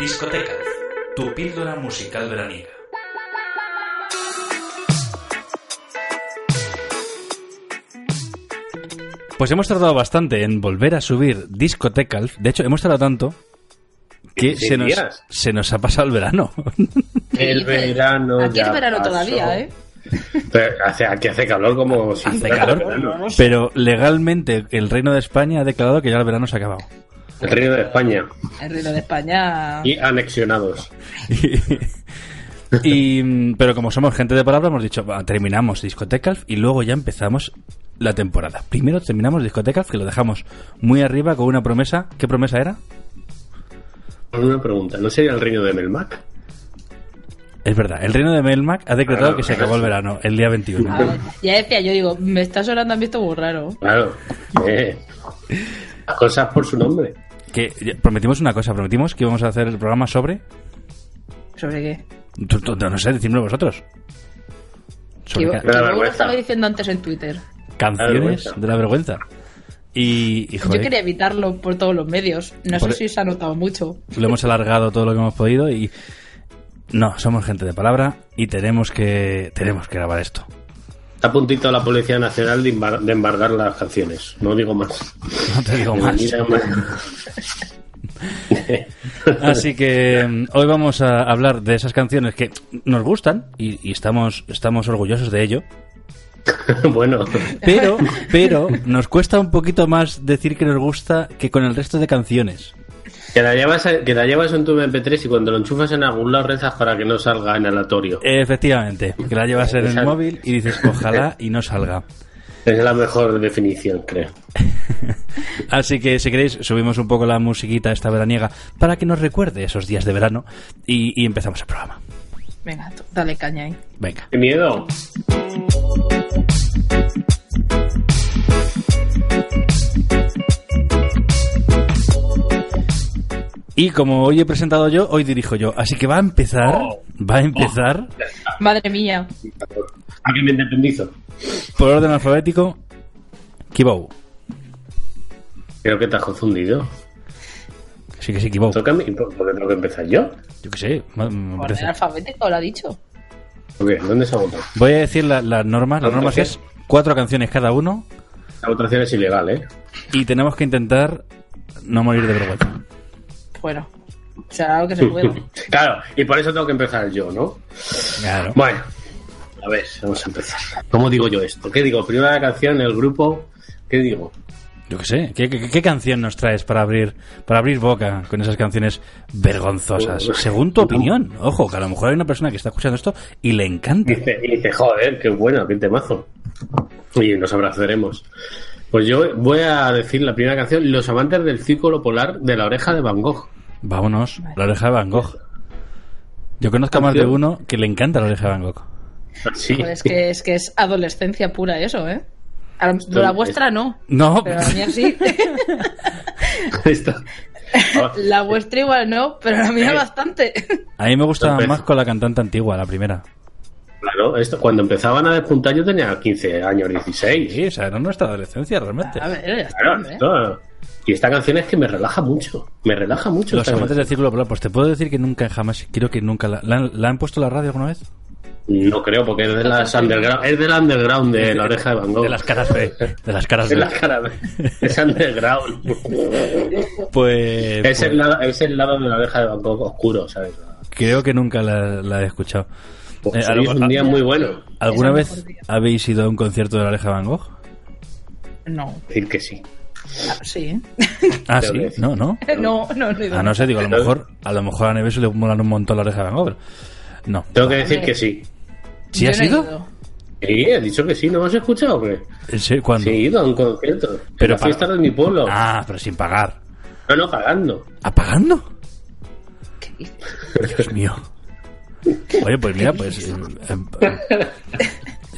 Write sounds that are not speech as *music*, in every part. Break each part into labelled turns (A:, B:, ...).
A: Discoteca, tu píldora musical veraniega.
B: Pues hemos tardado bastante en volver a subir Discotecalf. De hecho, hemos tardado tanto que se nos, se nos ha pasado el verano. *laughs*
C: El verano
D: Aquí
C: ya
D: es verano
C: pasó.
D: todavía, ¿eh?
C: Pero hace, aquí hace calor como si
B: Hace
C: fuera
B: calor,
C: verano.
B: pero legalmente el Reino de España ha declarado que ya el verano se ha acabado.
C: El Reino de España.
D: El Reino de España.
C: Y anexionados. *laughs*
B: Y, pero como somos gente de palabra, hemos dicho, "Va, terminamos Discotecalf y luego ya empezamos la temporada. Primero terminamos Discotecalf, que lo dejamos muy arriba con una promesa. ¿Qué promesa era?
C: Una pregunta, ¿no sería el Reino de Melmac?
B: Es verdad, el Reino de Melmac ha decretado
C: Claro,
B: que se acabó el verano, el día 21.
D: A ver, ya decía yo, digo, me está sonando a mí esto muy raro.
C: Claro. Eh, Las cosas por su nombre.
B: Que prometimos una cosa, prometimos que íbamos a hacer el programa sobre...
D: ¿Sobre qué?
B: tú- tú- No sé, decídmelo vosotros. Sobre
D: lo estaba diciendo antes en Twitter.
B: canciones de la vergüenza. Y, y,
D: Yo quería evitarlo por todos los medios. No
B: Por-
D: sé si se ha notado mucho.
B: lo hemos alargado todo lo que hemos podido y... No, somos gente de palabra y tenemos que tenemos que grabar esto.
C: Está a puntito la Policía Nacional de, embar- de embargar las canciones. No digo más. *laughs*
B: No te digo más. *laughs* Así que mm, hoy vamos a hablar de esas canciones que nos gustan y, y estamos, estamos orgullosos de ello. *laughs*
C: bueno,
B: Pero, pero nos cuesta un poquito más decir que nos gusta que con el resto de canciones.
C: Que la, llevas, que la llevas en tu MP3 y cuando lo enchufas en algún lado rezas para que no salga en aleatorio.
B: Efectivamente, que la llevas en el móvil y dices ojalá y no salga.
C: Es la mejor definición, creo. *laughs*
B: Así que si queréis subimos un poco la musiquita esta veraniega para que nos recuerde esos días de verano y, y empezamos el programa.
D: Venga, dale caña ahí.
B: Venga.
C: ¡Qué miedo!
B: Y como hoy he presentado yo, hoy dirijo yo. Así que va a empezar, va a empezar
D: Madre mía.
C: ¿A qué me independizo?
B: por orden alfabético. Kibou.
C: Creo que te has confundido.
B: Sí que sí, Kibou.
C: Toca a mí, ¿por por qué tengo que empezar yo?
B: Yo qué sé. me- me
D: Orden alfabético lo ha dicho.
C: ¿Por qué? ¿Dónde se ha votado?
B: Voy a decir la- las normas. Las
C: ¿Cuánto
B: normas es cuatro canciones cada uno
C: La votación es ilegal, ¿eh?
B: y tenemos que intentar no morir de vergüenza.
D: Bueno, o sea, algo que se pueda. *laughs*
C: claro, y por eso tengo que empezar yo, ¿no?
B: Claro.
C: Bueno, a ver, vamos a empezar. ¿Cómo digo yo esto? ¿Qué digo? Primera canción, el grupo. ¿Qué digo?
B: Yo qué sé. ¿Qué, qué, qué canción nos traes para abrir para abrir boca con esas canciones vergonzosas? Según tu opinión. Ojo, que a lo mejor hay una persona que está escuchando esto y le encanta.
C: Dice, y dice, joder, qué bueno, qué temazo. Y nos abrazaremos. Pues yo voy a decir la primera canción, Los amantes del círculo polar de la oreja de Van Gogh.
B: Vámonos. La oreja de Van Gogh. Yo conozco a más de uno que le encanta la oreja de Van Gogh.
C: Sí.
D: Joder, es, que, es que es adolescencia pura eso, ¿eh? A la vuestra no.
B: No,
D: Pero la mía sí. *laughs*
C: Esto-
D: La vuestra igual no, pero la mía bastante.
B: a mí me gusta más con la cantante antigua, la primera.
C: Claro, esto, cuando empezaban a despuntar yo tenía 15 años, 16.
B: Sí, o sea, era nuestra adolescencia realmente.
D: A ver,
C: Claro,
D: hombre.
C: esto- y esta canción es que me relaja mucho. Me relaja mucho.
B: Los amantes del círculo polar, pues te puedo decir que nunca, jamás, creo que nunca la, la han- la han puesto en la radio alguna vez.
C: No creo, porque es de las underground, es del underground de la oreja de Van Gogh.
B: De las caras B, de las caras *laughs*
C: De
B: B.
C: la cara B. Es underground. *laughs*
B: Pues,
C: es,
B: pues,
C: el lado, es el lado de la oreja de Van Gogh oscuro, ¿sabes?
B: creo que nunca la, la he escuchado.
C: Pues
B: eh, algo,
C: un día muy bueno.
B: ¿Alguna vez habéis ido a un concierto de la Aleja Van Gogh?
D: No.
C: Decir que sí.
D: Ah, sí.
B: Ah, sí, no, no. *laughs*
D: no, no, no.
B: Ah, no sé, digo, a lo mejor, a lo mejor a Neves le molan un montón la oreja de Van Gogh. No.
C: Tengo que decir que sí.
B: ¿Sí has ido?
C: Sí, he dicho que sí, ¿no has escuchado,
B: hombre? ¿Sí? ¿Cuándo?
C: Sí, he ido a un concierto.
B: Pero
C: fui a mi pueblo.
B: Ah, pero sin pagar.
C: No, no, pagando.
B: ¿Ah, pagando? ¿Qué? Dios mío. Oye, pues mira, pues. *laughs* Em, em,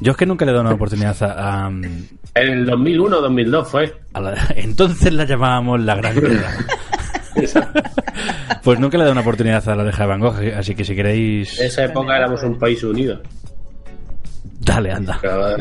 B: yo es que nunca le he dado una oportunidad a. Em,
C: en el 2001 2002 fue. *laughs*
B: Entonces la llamábamos la Gran Guerra. *laughs* pues nunca le he dado una oportunidad a la oreja de Van Gogh, así que si queréis.
C: En esa época éramos un país unido.
B: Dale, anda.
E: Eh,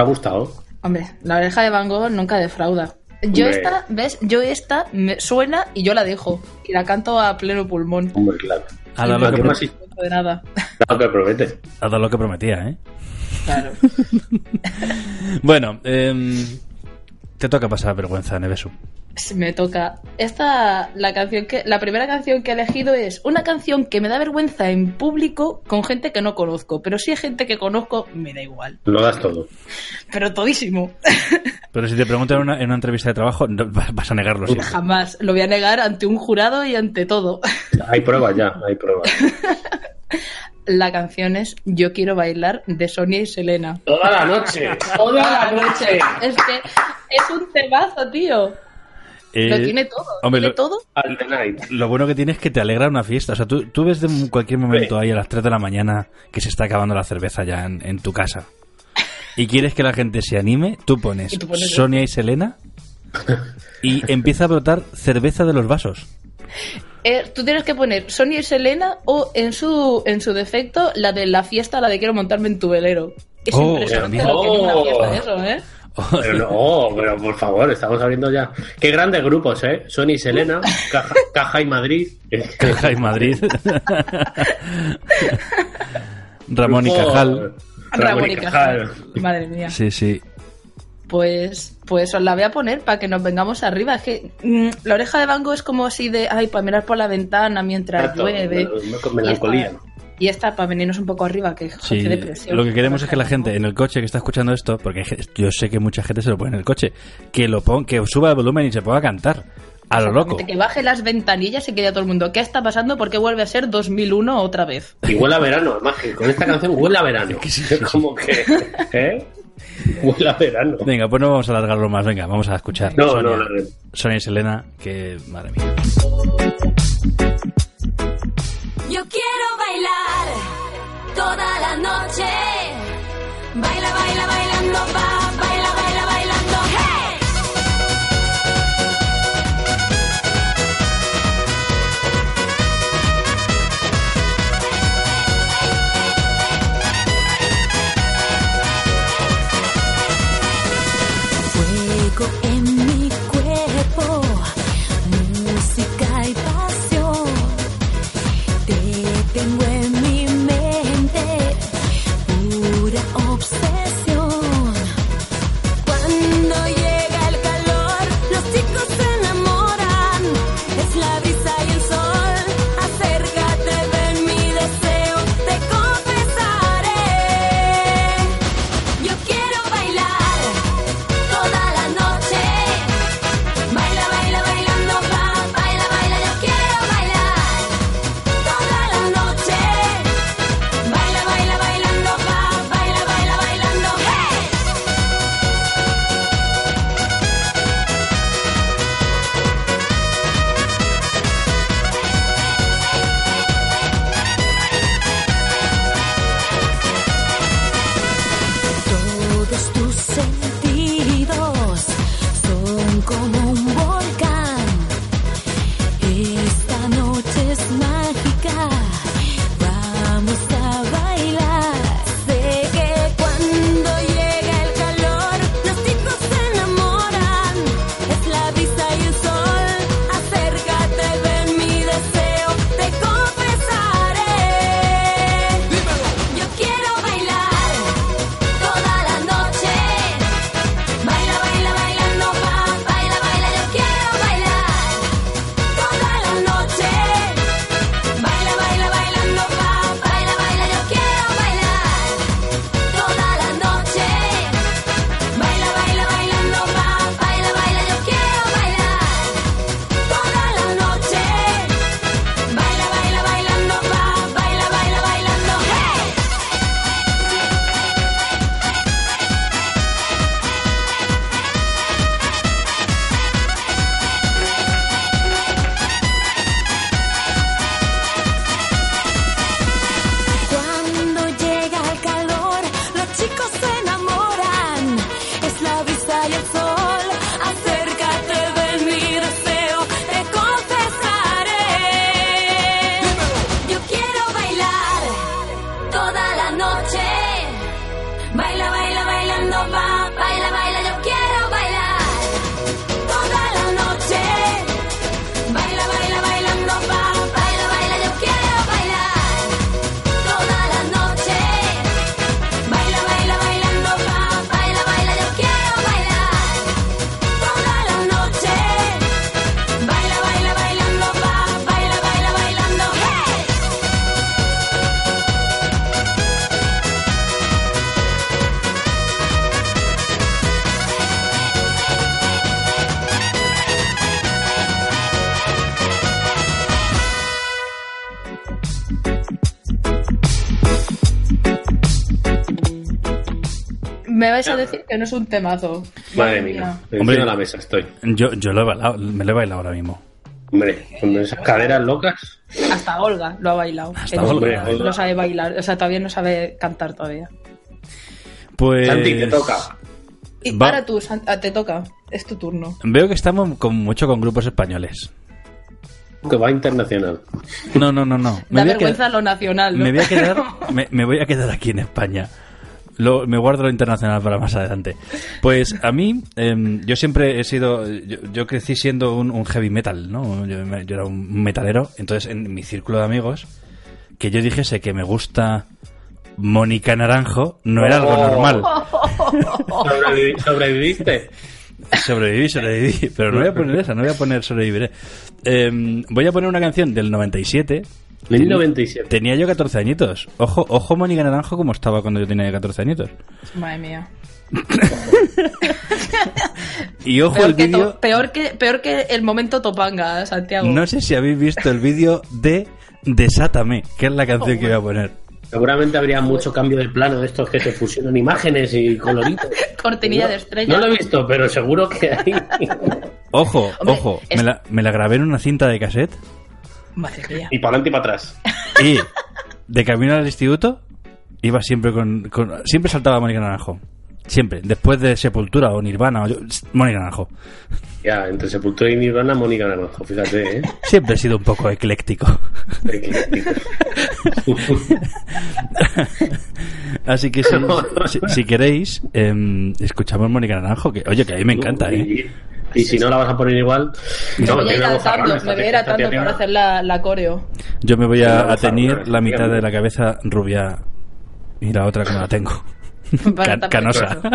E: ha
C: gustado?
D: Hombre, la oreja de Van Gogh nunca defrauda. Yo
C: Hombre.
D: esta, ¿ves? Yo esta me suena y yo la dejo. Y la canto a pleno pulmón.
C: Hombre, claro.
B: Ha dado,
D: Y
B: lo
D: no
B: que,
C: ¿Qué
B: pro-
D: de nada. *laughs*
C: Claro que promete.
B: ha dado lo que prometía, ¿eh?
D: Claro. *laughs*
B: Bueno, em, te toca pasar vergüenza, Nevesu.
D: Me toca. Esta, la canción que, la primera canción que he elegido es una canción que me da vergüenza en público con gente que no conozco. Pero si hay gente que conozco, me da igual.
C: Lo das todo.
D: Pero todísimo. *laughs*
B: Pero si te preguntan en una, en una entrevista de trabajo, no- vas a negarlo siempre.
D: Jamás. Lo voy a negar ante un jurado y ante todo.
C: Hay pruebas ya, hay pruebas. *laughs*
D: La canción es Yo quiero bailar de Sonia y Selena.
C: Toda la noche. Toda la noche.
D: Es que es un temazo, tío. Lo
B: Eh,
D: tiene todo.
B: hombre,
D: tiene
B: lo-
D: todo.
C: Al the night.
B: Lo bueno que tiene es que te alegra una fiesta. O sea, tú, tú ves de cualquier momento ahí a las 3 de la mañana que se está acabando la cerveza ya en, en tu casa y quieres que la gente se anime, tú pones
D: Y tú pones-
B: Sonia y Selena y empieza a brotar cerveza de los vasos.
D: Eh, tú tienes que poner Sonia y Selena o en su en su defecto la de la fiesta, la de quiero montarme en tu velero. Es
B: Oh,
D: impresionante lo que es una
C: Oh.
D: fiesta eso, ¿eh?
C: Pero no, oh, pero por favor, estamos abriendo ya. Qué grandes grupos, ¿eh? Sony y Selena, Caja, Caja y Madrid.
B: Caja y Madrid. Ramón y Cajal.
D: Ramón y Cajal. Madre mía.
B: Sí, sí.
D: Pues, pues os la voy a poner para que nos vengamos arriba. Es que mm, la oreja de Bango es como así de, ay, para mirar por la ventana mientras
C: Exacto,
D: llueve.
C: con
D: Y
C: melancolía.
D: esta- Y esta para venirnos un poco arriba, que
B: Sí,
D: depresión.
B: lo que queremos es que la gente en el coche que está escuchando esto, porque yo sé que mucha gente se lo pone en el coche, que lo pon, que suba el volumen y se ponga a cantar a lo loco.
D: Que baje las ventanillas y que diga todo el mundo, ¿qué está pasando? ¿Por qué vuelve a ser 2001 otra vez?
C: Y huele a verano, además que con esta canción huele a verano. *laughs* Es como que, ¿eh? Huele a verano.
B: Venga, pues no vamos a alargarlo más, venga, vamos a escuchar.
C: No,
B: Sonia,
C: no, no, no.
B: Sonia y Selena, que madre mía.
E: Yo quiero bailar toda la noche. Baila, baila, bailando, baila,
D: vais a decir que no es un temazo.
C: Madre mía,
B: Hombre.
C: de la mesa estoy.
B: Yo, yo lo he bailado, me lo he bailado ahora mismo.
C: Hombre, con esas caderas locas.
D: Hasta Olga lo ha bailado.
B: Hasta Olga.
D: No sabe bailar, o sea, todavía no sabe cantar todavía.
B: Pues.
C: Santi, te toca.
D: Y
B: Va.
D: ahora tú, ah, te toca. Es tu turno.
B: Veo que estamos con, mucho con grupos españoles.
C: Que va internacional.
B: No, no, no, no.
D: Da
B: voy a
D: vergüenza
B: quedar-
D: lo nacional, ¿no?
B: me voy a quedar, *laughs* me, me voy a quedar aquí en España. Lo- me guardo lo internacional para más adelante. Pues a mí, em, yo siempre he sido, yo, yo crecí siendo un, un heavy metal, ¿no? Yo, yo era un metalero, entonces en mi círculo de amigos, que yo dijese que me gusta Mónica Naranjo, no era algo normal.
C: Sobrevivi- ¿Sobreviviste?
B: Sobreviví, sobreviví, pero no voy a poner esa, no voy a poner sobreviviré. Em, voy a poner una canción del 97.
C: 1097.
B: Tenía yo 14 añitos. Ojo, ojo Mónica Naranjo como estaba cuando yo tenía 14 añitos.
D: Madre mía.
B: Y ojo
D: Peor
B: el
D: que,
B: vídeo,
D: peor, que, peor que el momento Topanga, Santiago.
B: no sé si habéis visto el vídeo de Desátame, que es la canción que voy a poner.
C: Seguramente habría mucho cambio de plano de estos que se fusionan imágenes y coloritos. *laughs*
D: Cortinilla de estrella.
C: No lo he visto, pero seguro que hay.
B: Ojo,
D: Hombre,
B: ojo,
D: es-
B: me, la, me la grabé en una cinta de cassette.
C: Y para adelante y para atrás. *laughs*
B: y de camino al instituto iba siempre con, con- siempre saltaba Mónica Naranjo. Siempre, después de Sepultura o Nirvana o yo, Mónica Naranjo.
C: Ya, entre Sepultura y Nirvana, Mónica Naranjo, fíjate, ¿eh?
B: Siempre he sido un poco ecléctico.
C: Ecléctico.
B: Así que si, *laughs* si, si queréis, em, escuchamos Mónica Naranjo, que oye, que a mí me encanta, ¿eh?
C: Y, si no la vas a poner igual.
D: Me
C: no,
D: voy a ir me voy a ir
C: tía
D: para hacer la, la coreo.
B: Yo me voy a, a teñir
C: bozarrona,
B: la mitad
C: dígame.
B: de la cabeza rubia y la otra que no la tengo. *laughs* Can- canosa. *laughs*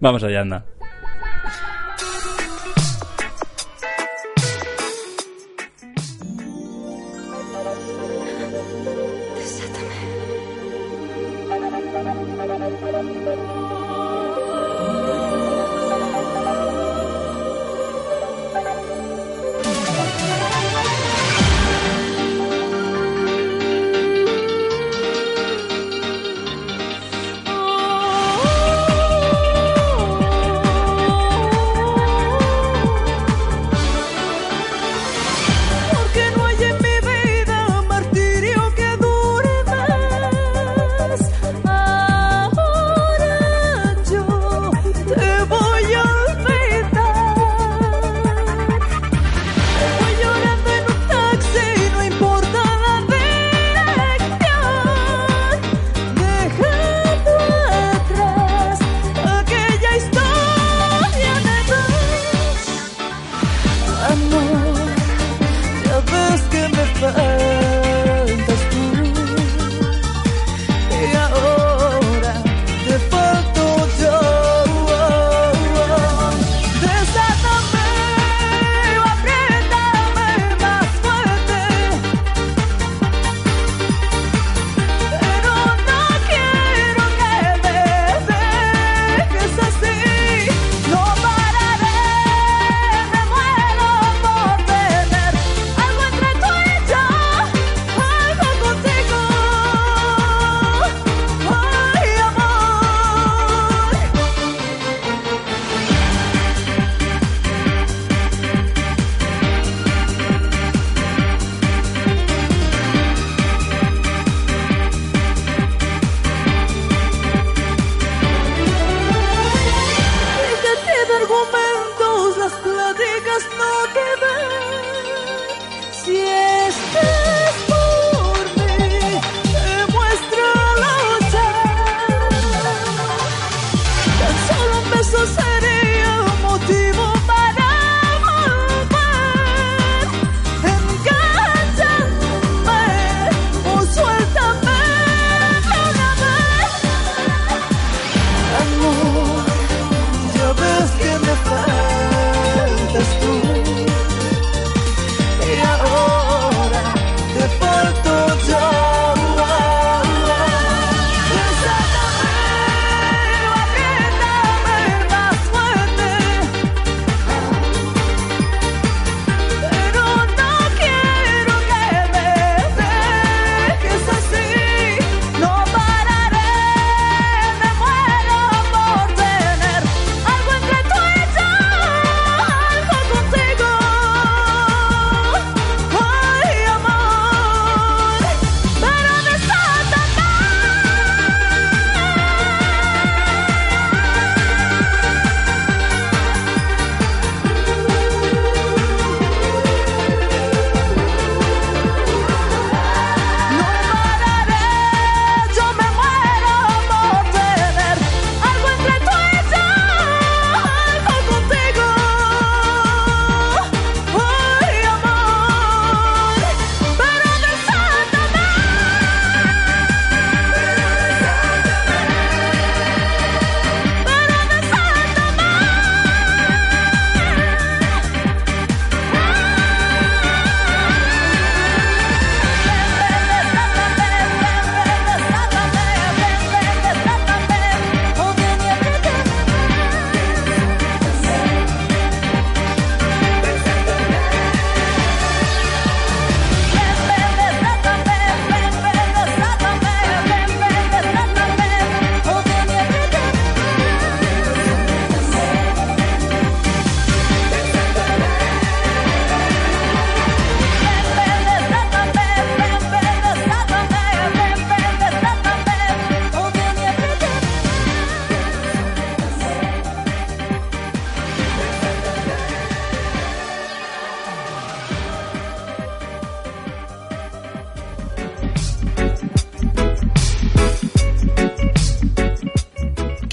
B: Vamos allá, anda.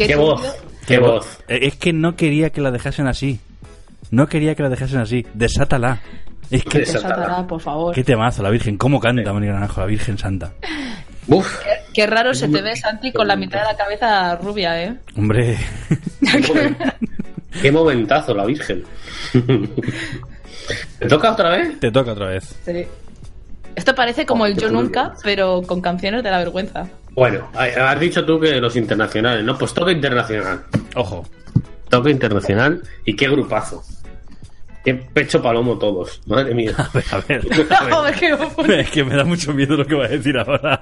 C: ¡Qué voz! ¡Qué voz!
B: Eh, Es que no quería que la dejasen así. No quería que la dejasen así. Desátala. Es que...
C: Desa-
D: Desátala, por favor.
B: Qué temazo, la Virgen. ¿Cómo canta Mónica Naranjo, la Virgen Santa?
C: ¡Uf!
D: Qué raro se te ve, Santi, con la mitad de la cabeza rubia, ¿eh?
B: Hombre,
C: ¡Qué momentazo, la Virgen! *laughs* ¿Te toca otra vez?
B: te toca otra vez.
D: Sí. Esto parece como el
C: qué
D: Yo. Nunca, pero con canciones de la vergüenza.
C: Bueno, has dicho tú que los internacionales, ¿no? Pues toca internacional.
B: Ojo.
C: Toca internacional y qué grupazo. Qué pecho palomo todos. Madre mía. *laughs*
B: A ver, a ver. *laughs* *laughs* Es que me da mucho miedo lo que va a decir ahora.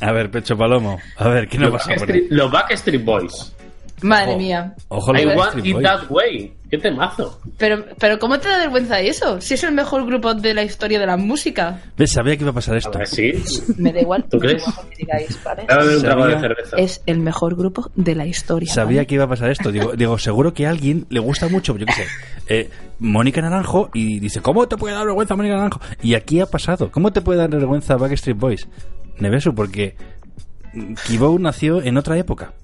B: A ver, Pecho Palomo. A ver, ¿qué nos
C: Los
B: vas a poner?
C: Los Backstreet Boys.
D: Madre mía.
B: Ojo,
C: I want it that way. ¿Qué temazo?
D: Pero, pero ¿cómo te da vergüenza eso? Si es el mejor grupo de la historia de la música.
B: ¿Ves? Sabía que iba a pasar
C: A
B: esto.
C: ver, sí.
D: Me da igual.
C: ¿Tú crees?
D: igual lo que digáis, ¿vale?
C: A
B: Sabía-.
D: Es el mejor grupo de la historia.
B: Sabía
D: ¿vale?
B: que iba a pasar esto. Digo, digo, seguro que a alguien le gusta mucho, yo qué sé, eh, Mónica Naranjo y dice, ¿cómo te puede dar vergüenza Mónica Naranjo? Y aquí ha pasado. ¿Cómo te puede dar vergüenza Backstreet Boys? Nevesu, porque Kibou nació en otra época.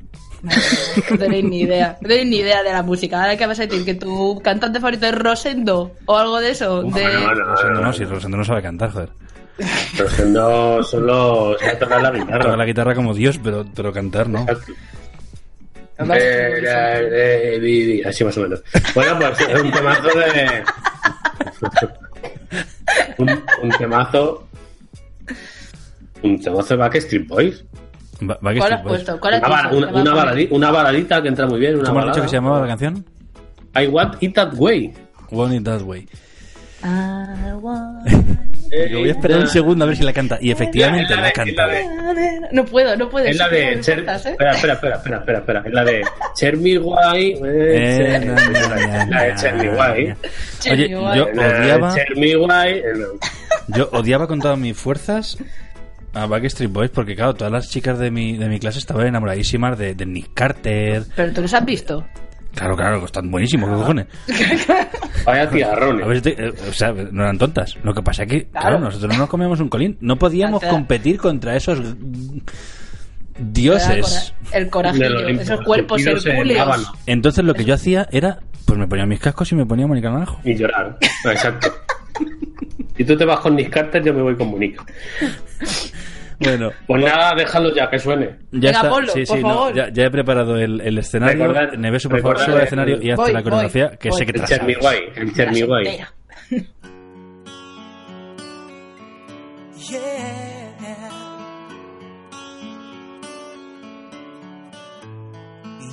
D: No tenéis ni idea. No tenéis ni idea de la música. Ahora que vas a decir que tu cantante favorito es Rosendo o algo de eso. de...
C: no, no,
B: Rosendo
C: no,
B: si Rosendo no sabe cantar, joder.
C: Rosendo solo sabe tocar la guitarra.
B: Toca la guitarra como Dios, pero, pero cantar no.
C: Eh, eh, eh, así más o menos. Bueno, pues es un temazo de. *laughs* un, un temazo. Un temazo de Backstreet Boys.
B: Ba-
D: ¿Cuál has puesto? ¿Cuál has
C: Una, bala-
D: puesto?
C: una, una baladi- una baladita que entra muy bien. Una
B: ¿Cómo has dicho que se llamaba la canción?
C: I want it that way.
B: Want It That Way.
D: I want- *laughs*
B: Yo voy a esperar un segundo a ver si la canta. Y efectivamente
C: la
B: la
C: de-
B: canta.
C: es la de-
D: No puedo, no puedo.
C: Es la de Cher...
D: ¿eh?
C: Espera, espera, espera, espera, espera, espera. Es la de Chermy Guay.
B: Eh,
C: La de
B: na,
C: Guay.
B: Oye, yo odiaba,
C: eh,
B: yo odiaba con todas mis fuerzas a Backstreet Boys porque, claro, todas las chicas de mi, de mi clase estaban enamoradísimas de, de Nick Carter.
D: Pero tú los has visto.
B: Claro, claro, están buenísimos, ¿qué cojones? *laughs*
C: Vaya tiarrones.
B: A ver, te- eh, o sea, no eran tontas. Lo que pasa es que, claro,
D: Claro.
B: nosotros no nos comíamos un colín. No podíamos competir contra esos mm, dioses.
D: El corajillo,
C: los
D: esos cuerpos hercúleos.
B: Entonces lo que yo hacía era, pues me ponía mis cascos y me ponía Mónica Naranjo.
C: Y llorar. Exacto. Si tú te vas con Nick Carter, yo me voy con Mónica. *laughs*
B: Bueno,
C: Pues nada, déjalo ya, que suene.
B: ya
D: Venga,
B: está.
D: ponlo,
B: sí,
D: por
B: sí, no,
D: favor.
B: ya, ya he preparado el, el escenario.
C: Recordad-
B: Neveso, por favor, sube al
C: el-
B: escenario y hazte
D: voy,
B: la coreografía,
D: voy,
B: que
D: voy.
B: sé que te
C: El
B: la
C: Chermy
B: sabes.
C: Guay. El Chermy Guay.
D: Soltera.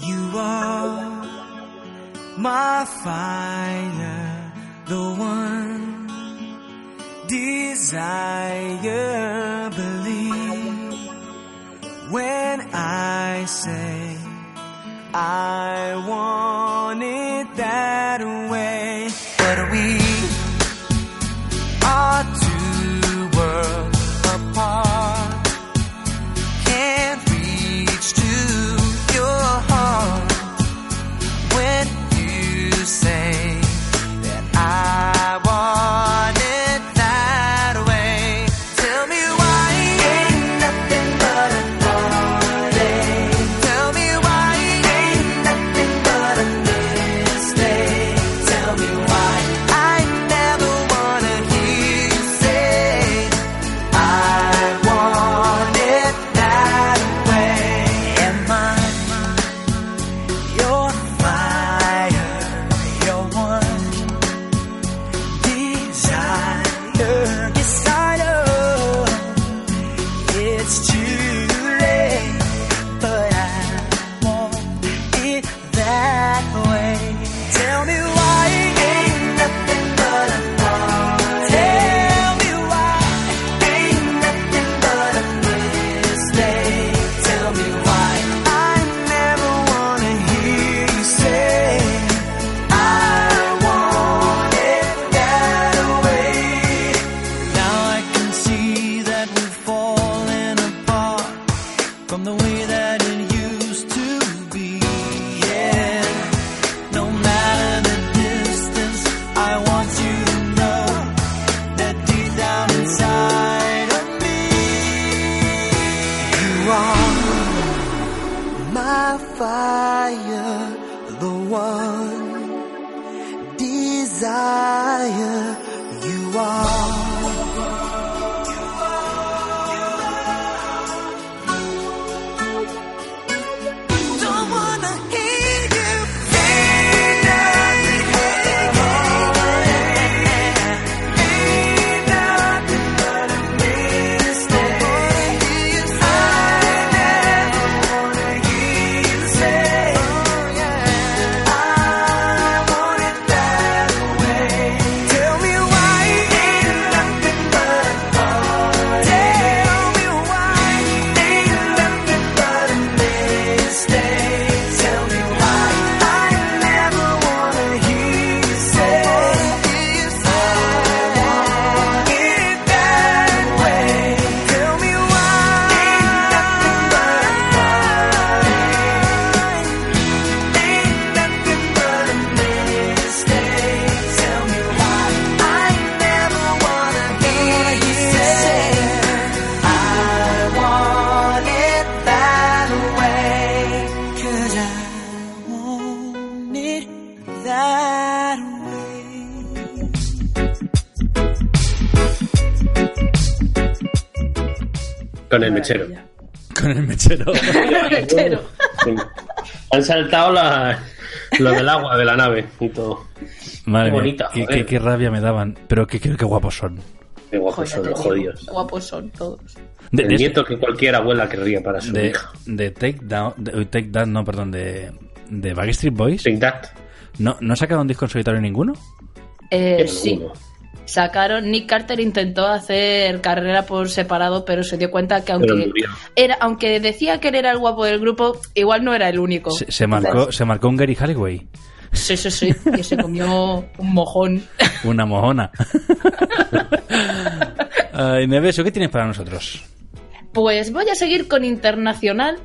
F: You are my fire, the one desire. Believe when I say I
C: Sí. Han saltado la, lo del agua de la nave y todo.
B: Madre
C: Qué
B: mía,
C: bonita,
B: qué,
C: joder.
B: qué- qué rabia me daban. Pero qué, qué, qué guapos son.
C: Qué guapos
D: Joder,
C: son los jodidos.
D: Guapos son todos.
B: De,
C: El
B: de-
C: nieto que cualquier abuela querría para su
B: de,
C: hija.
B: de Take Down, de, Take Down, no, perdón, de, de Backstreet Boys.
C: Take that.
B: ¿No, ¿No sacaron un disco en solitario ninguno?
D: Eh, sí,
C: alguno.
D: Sacaron. Nick Carter intentó hacer carrera por separado, pero se dio cuenta que aunque era, aunque decía que él era el guapo del grupo, igual no era el único.
B: Se, se marcó, se marcó un Gary Halliway.
D: Sí, sí, sí, que se comió un mojón. *laughs*
B: Una mojona. *laughs* Ay, Neveso, ¿qué tienes para nosotros?
D: Pues voy a seguir con Internacional.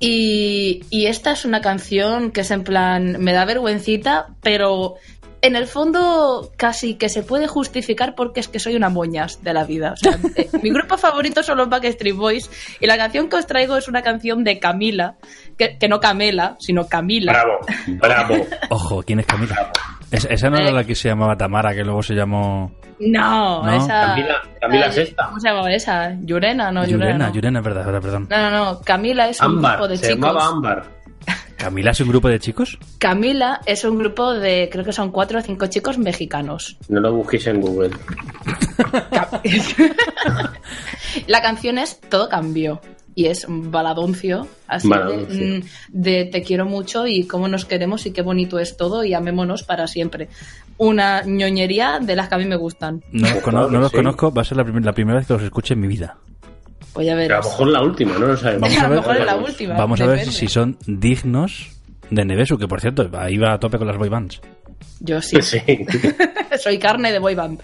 D: Y, y esta es una canción que es en plan, me da vergüencita, pero en el fondo casi que se puede justificar porque es que soy una moñas de la vida. O sea, *laughs* eh, mi grupo favorito son los Backstreet Boys y la canción que os traigo es una canción de Camila, que, que no Camela, sino Camila.
C: Bravo, bravo.
B: Ojo, ¿quién es Camila? Es- esa no era
D: Eh.
B: la que se llamaba Tamara, que luego se llamó...
D: No,
B: No,
D: esa...
C: Camila, Camila
D: Ay,
C: Sexta.
D: ¿Cómo se llamaba esa? Yurena, no, Yurena.
B: Yurena,
D: no.
B: Yurena, es verdad, verdad, perdón.
D: No, no, no. Camila es un grupo de
C: se
D: chicos.
C: llamaba Ámbar.
B: ¿Camila es un grupo de chicos?
D: Camila es un grupo de, creo que son cuatro o cinco chicos mexicanos.
C: No lo busquéis en Google. *laughs*
D: La canción es Todo cambió. Y es un baladoncio, así
C: Baladoncio.
D: De, mm, de te quiero mucho y cómo nos queremos y qué bonito es todo y amémonos para siempre. Una ñoñería de las que a mí me gustan.
B: No, los cono-
C: claro,
B: no los
C: sí.
B: conozco, va a ser la, prim- la primera vez que los escuche en mi vida.
D: Pues ya
C: Pero a lo mejor la última, no lo sabemos.
B: Vamos *laughs*
D: a
B: a
D: lo
B: ver,
D: mejor es la última.
B: Vamos a ver si son dignos de Nevesu, que por cierto, ahí va a tope con las boy bands.
D: Yo sí. *laughs*
C: Sí. *laughs*
D: Soy carne de boy band.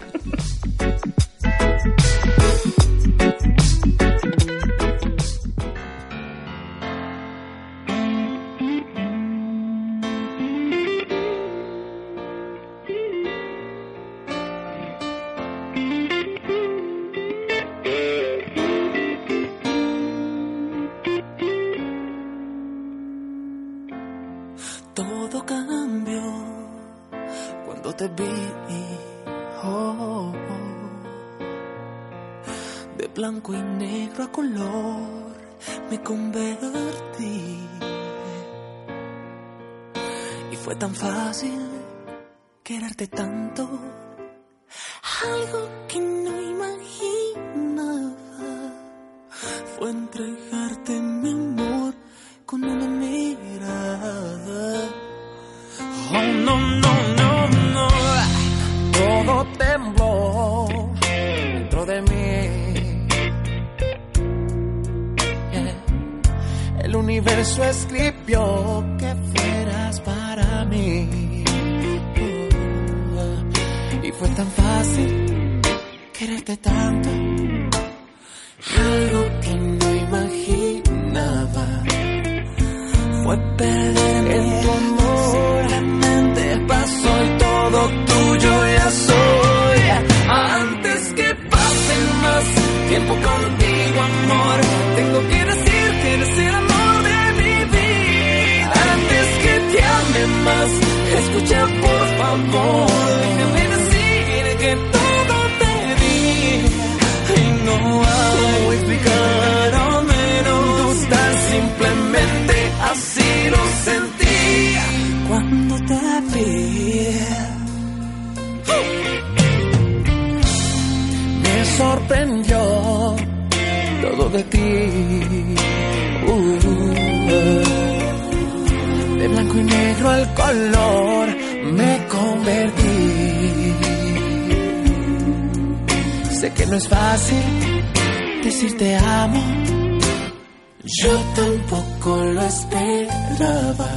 G: Yo tampoco lo esperaba.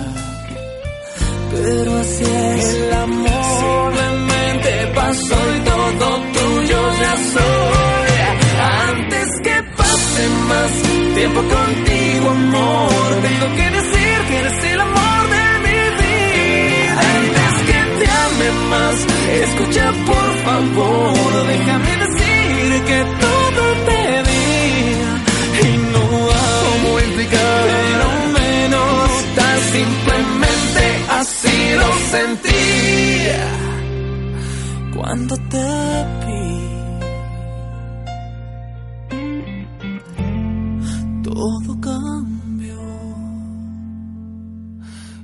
G: Pero así es el amor, simplemente pasó y todo tuyo ya soy. Antes que pase más tiempo contigo, amor, tengo que decir que eres el amor de mi vida. Antes que te ame más, escucha por favor, déjame decir que todo pero menos tan simplemente así lo sentí cuando te vi. Todo cambió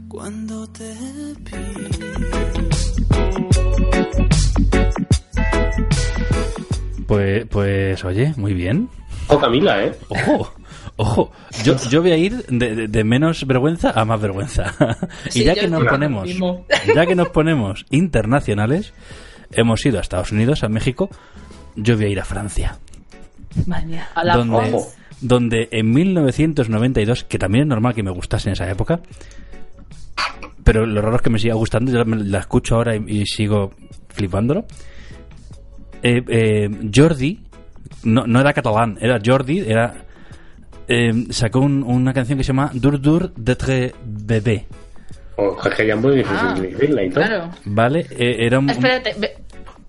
G: cuando te
B: Pues, pues oye, muy bien.
C: Oh, Camila, ¿eh?
B: Ojo, ojo. Yo, yo voy a ir de, de- de menos vergüenza a más vergüenza. *laughs* y
D: Sí,
B: ya que nos ponemos,
D: mismo. *laughs*
B: ya que nos ponemos internacionales, hemos ido a Estados Unidos, a México. Yo voy a ir a Francia,
D: Madre mía, a la
B: donde,
C: Ojo.
B: donde en 1992, que también es normal que me gustase en esa época, pero lo raro es que me siga gustando, yo me- la escucho ahora y, y sigo flipándolo. Eh, eh, Jordi, no, no era catalán, era Jordi, era eh, sacó un- una canción que se llama Dur Dur d'être
C: que ya es muy difícil
D: Ah,
C: decirla y todo.
D: Claro.
B: ¿vale? Eh, era un,
D: Espérate,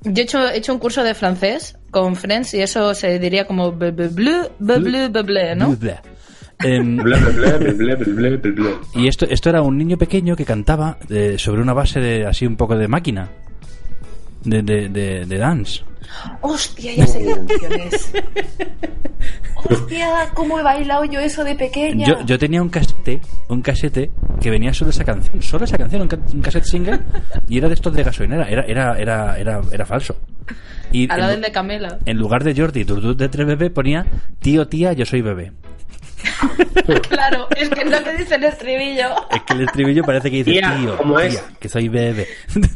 D: yo he hecho, he hecho un curso de francés con Friends y eso se diría como ble, ble, ble, ble, ble, ble, ble, ¿no?
B: Em, y esto, esto era un niño pequeño que cantaba eh, sobre una base de así un poco de máquina, de, de, de, de dance.
D: Hostia, ya sé qué canción es. Hostia, cómo he bailado yo eso de pequeña.
B: Yo, yo tenía un casete, un casete que venía solo esa canción, solo esa canción, un, ca- un cassette single, y era de estos de gasolinera, era, era, era, era, era falso. Y
D: A la
B: en,
D: del de Camela.
B: en lugar de Jordi, Durdut de tres bebé, ponía tío, tía, yo soy bebé. *laughs*
D: Claro, es que no te dice el estribillo.
B: Es que el estribillo parece que dice
C: Tía,
B: tío,
C: ¿cómo
B: tía,
C: es?
B: que soy bebé. *laughs*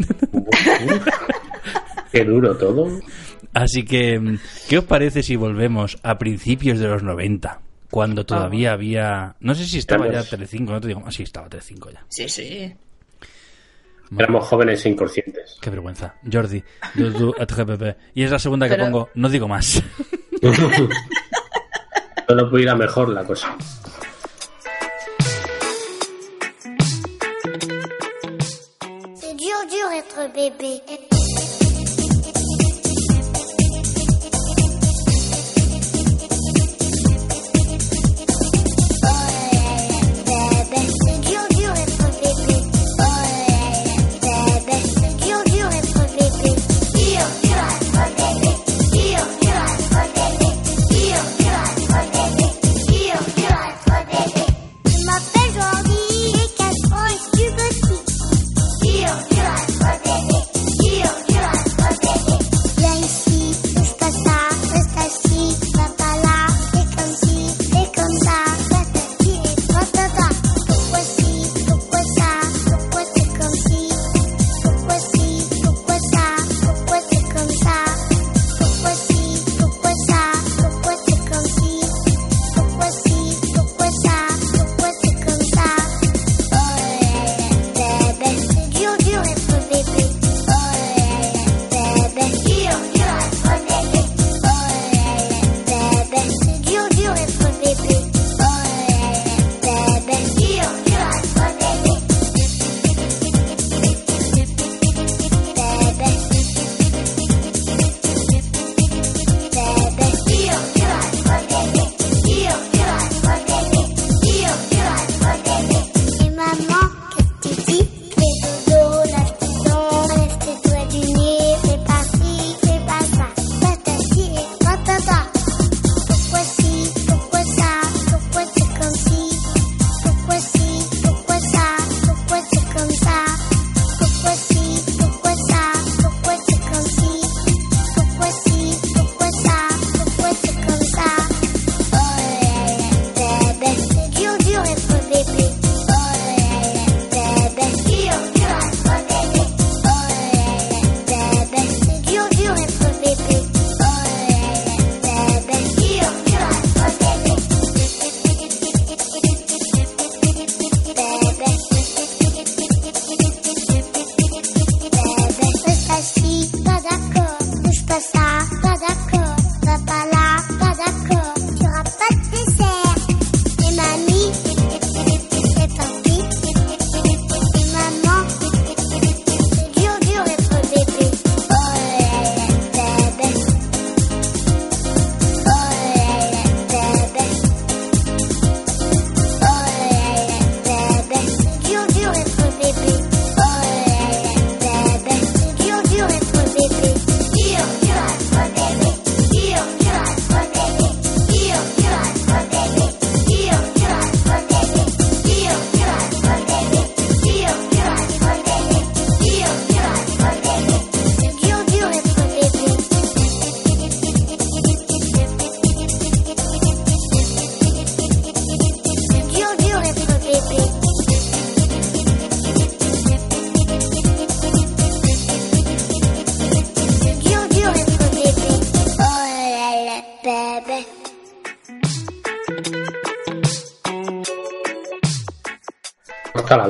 C: Qué duro todo.
B: Así que, ¿qué os parece si volvemos a principios de los 90? Cuando todavía había... No sé si estaba ya
C: Estamos-
B: Telecinco, no te digo... Ah, sí, estaba Telecinco ya.
D: Sí, sí.
C: Éramos jóvenes e inconscientes.
B: Qué vergüenza. Jordi. Y es la segunda que
D: Pero-
B: pongo. No digo más. *laughs*
C: Solo puede ir a mejor la cosa.
H: C'est dur, dur être bébé.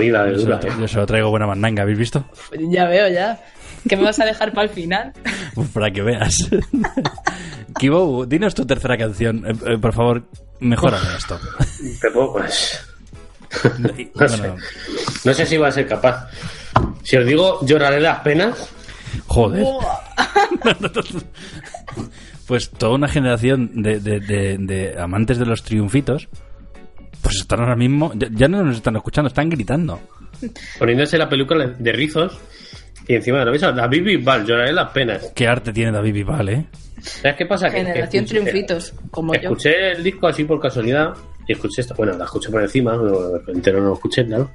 C: Vida de
B: Yo se,
C: dura.
B: lo, yo se lo traigo buena mandanga, ¿habéis visto?
D: Ya veo, ya. ¿Qué me vas a dejar para el final? *laughs*
B: Uf, para que veas. *laughs* Kibo, dinos tu tercera canción. Eh, eh, por favor, mejórame esto.
C: Te puedo, pues, *laughs*
B: Y-
C: No sé.
B: bueno,
C: no sé si va a ser capaz. Si os digo lloraré las penas,
B: joder. pues toda una generación de, de- de- de amantes de los triunfitos, pues están ahora mismo, ya, ya no nos están escuchando, están gritando. *laughs*
C: poniéndose la película de rizos y encima de la mesa, David Bisbal, lloraré las penas.
B: Qué arte tiene David Bisbal, ¿eh?
C: ¿Sabes qué pasa? Que- que
D: Generación
C: escuché-
D: Triunfitos, como yo.
C: Escuché el disco así por casualidad y escuché esta, bueno, la escuché por encima, no, entero no lo escuché, claro.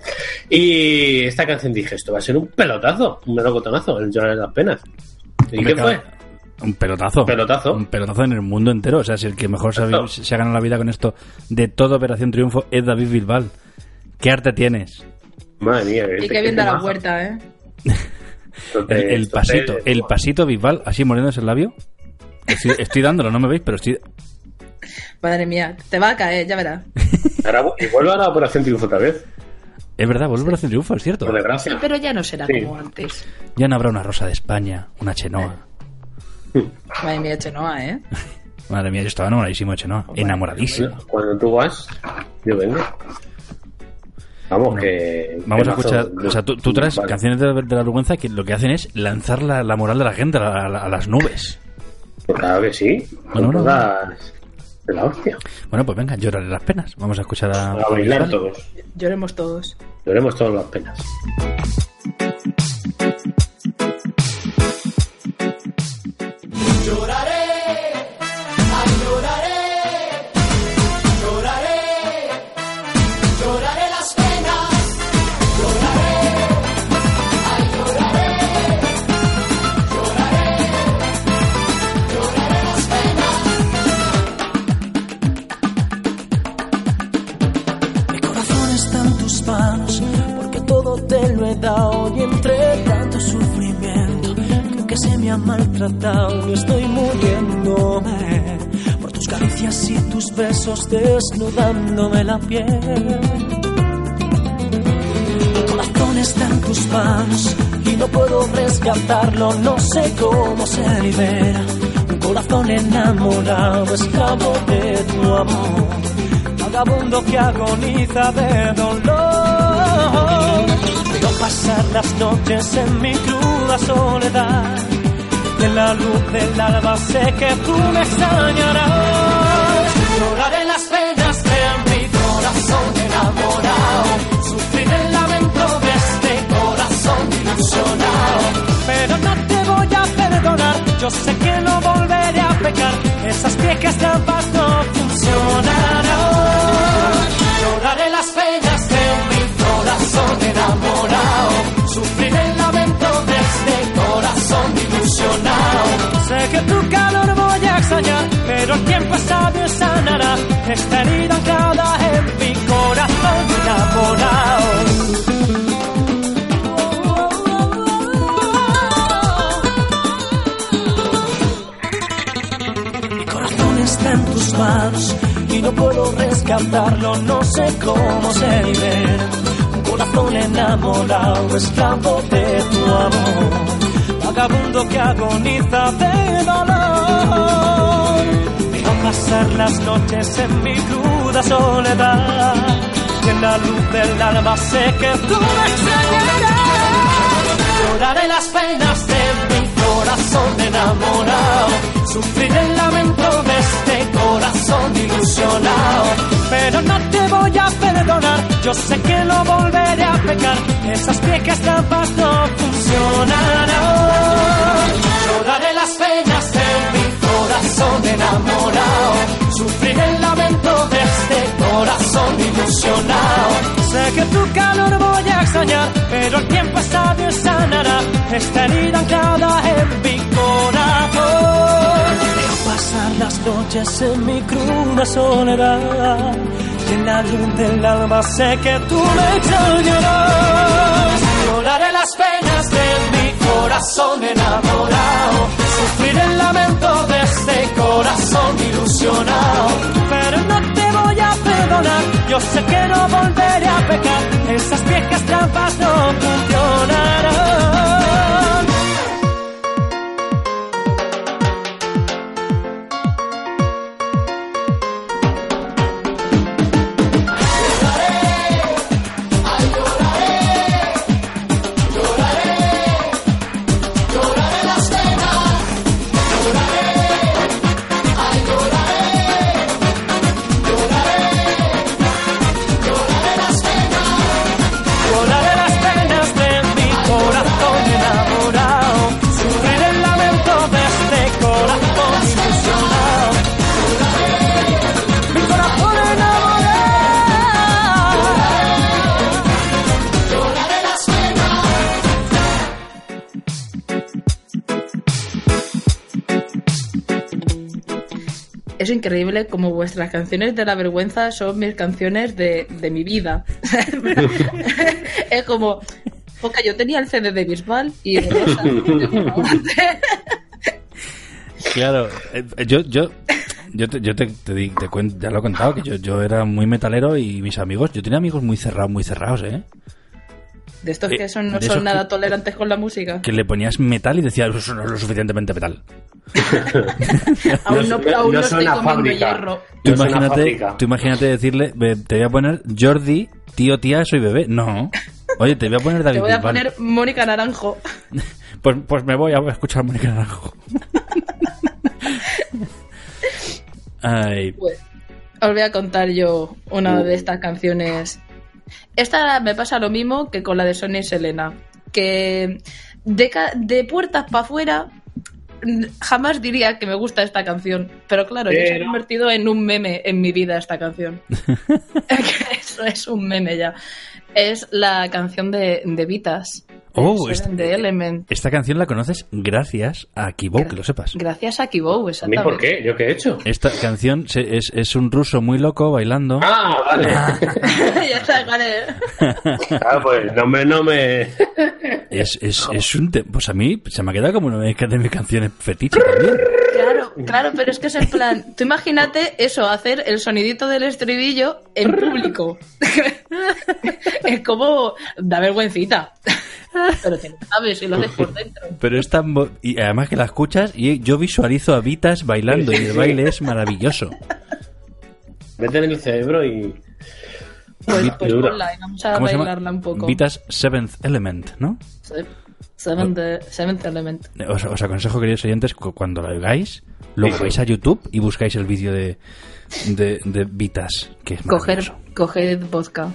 C: Y esta canción dije, esto va a ser un pelotazo, un melocotonazo, el llorar de las penas. ¿Y
B: Hombre,
C: qué fue?
B: Un pelotazo.
C: Pelotazo.
B: Un pelotazo en el mundo entero. O sea, si el que mejor se ha,
C: Pelotazo.
B: se ha ganado la vida con esto de toda Operación Triunfo es David Bilbal. ¿Qué arte tienes?
C: Madre mía,
D: Y qué bien da la puerta, ¿eh? *laughs*
B: El, pasito, el pasito Bisbal, así mordiéndose el labio. Estoy, estoy dándolo, no me veis, pero estoy.
D: Madre mía, te va a caer, ya verás. *laughs*
C: Ahora, y vuelvo a la Operación Triunfo otra vez,
B: Es verdad, vuelve a Operación Triunfo, es cierto.
C: por desgracia.
D: Pero ya no será
C: Sí.
D: como antes.
B: Ya no habrá una rosa de España, una Chenoa. *laughs*
D: Madre mía, Chenoa, ¿eh? *laughs*
B: Madre mía, yo estaba enamoradísimo de Chenoa. Enamoradísimo.
C: Cuando tú vas, yo vengo. Vamos, que...
B: Vamos
C: que
B: a escuchar.
C: mazo-
B: O sea, tú, tú traes
C: Vale.
B: canciones de, la- de la vergüenza que lo que hacen es lanzar la, la moral de la gente a, la- a las nubes.
C: Pues Claro que sí.
B: Bueno, no,
C: todas- De la hostia.
B: Bueno, pues venga, lloraré las penas. Vamos a escuchar a.
C: A bailar todos.
D: Lloremos todos.
C: Lloremos todas las penas.
I: Me ha maltratado y estoy muriéndome por tus caricias y tus besos desnudándome la piel. Mi corazón está en tus manos y no puedo rescatarlo, no sé cómo se libera. Un corazón enamorado, esclavo de tu amor vagabundo que agoniza de dolor. Veo pasar las noches en mi cruda soledad. En la luz del alba sé que tú me extrañarás. Lloraré las penas de mi corazón enamorado. Sufrir el lamento de este corazón ilusionado. Pero no te voy a perdonar. Yo sé que no volveré a pecar. Esas viejas trampas no funcionarán. Lloraré las penas de mi corazón enamorado. Que tu calor voy a extrañar, pero el tiempo sabio sanará esta herida anclada en mi corazón enamorado. Mi corazón está en tus manos y no puedo rescatarlo, no sé cómo se libera. Un corazón enamorado, esclavo de tu amor, vagabundo que agoniza de dolor. Veo pasar las noches en mi cruda soledad y en la luz del alba sé que tú me extrañarás. Lloraré las penas de mi corazón enamorado. Sufrir el lamento de este corazón ilusionado. Pero no te voy a perdonar. Yo sé que no volveré a pecar. Esas viejas trampas no funcionarán. Lloraré las penas de mi corazón enamorado. Sufrir el lamento de este corazón ilusionado. Sé que tu calor voy a extrañar, pero el tiempo sabio sanará esta herida anclada en mi corazón. Pasar las noches en mi cruda soledad y en la luz del alma sé que tú me extrañarás. Lloraré las penas de mi corazón enamorado, sufrir el lamento de este corazón ilusionado, pero no te voy a perdonar. Yo sé que no volveré a pecar, esas viejas trampas no funcionarán.
D: Increíble como vuestras canciones de la vergüenza son mis canciones de, de mi vida. *laughs* es como, Poca, yo tenía el CD de Bisbal y de Rosa. *laughs*
B: Claro, eh, yo, yo, yo, te, yo te, te di- te cuen- ya lo he contado, que yo, yo era muy metalero y mis amigos, yo tenía amigos muy cerrados, muy cerrados, ¿eh?
D: De estos
B: Eh,
D: que son, no son nada
B: que-
D: tolerantes con la música.
B: Que le ponías metal y decías, eso no es lo suficientemente metal. *laughs*
D: Aún no,
C: no-
D: aún
C: no
D: no estoy comiendo
C: fábrica.
D: hierro.
B: Tú imagínate, tú imagínate decirle, "Ve, te voy a poner Jordi, tío, tía, soy bebé. No. *laughs* Oye, te voy a poner David
D: Te voy a poner Mónica Naranjo. *laughs*
B: Pues, pues me voy a escuchar Mónica Naranjo. Ay,
D: Pues, os voy a contar yo una de estas canciones. Esta me pasa lo mismo que con la de Sonia y Selena. Que de, de puertas para afuera jamás diría que me gusta esta canción. Pero claro, ya se ha convertido en un meme en mi vida esta canción. *laughs* *laughs* Eso es un meme ya. Es la canción de, de Vitas.
B: Oh, este-
D: Element.
B: esta canción la conoces gracias a Kibo, que lo sepas.
D: Gracias a Kibou,
C: ¿A mí
D: exactamente.
C: por qué? ¿Yo qué he hecho?
B: Esta canción se- es, es un ruso muy loco bailando.
C: Ah, vale. *laughs* *laughs*
D: ya está, vale.
C: Ah, pues no me, no me.
B: Es, es, es un... Pues a mí se me ha quedado como una de mis canciones fetiche también.
D: Claro, claro, pero es que es en plan, tú imagínate eso, hacer el sonidito del estribillo en público. *laughs* es como, da vergüencita. Pero te lo sabes y lo haces por dentro.
B: Pero es tan... bo- Y además que la escuchas y yo visualizo a Vitas bailando y el baile es maravilloso.
C: Meten en el cerebro y.
D: Pues, pues ponla y vamos a bailarla un poco.
B: Vitas Seventh Element, ¿no?
D: Se- Seventh, seventh Element.
B: Os, os aconsejo, queridos oyentes, cu- cuando lo oigáis, luego
C: Sí, sí.
B: vais a YouTube y buscáis el vídeo de, de, de Vitas, que es
D: coger vodka.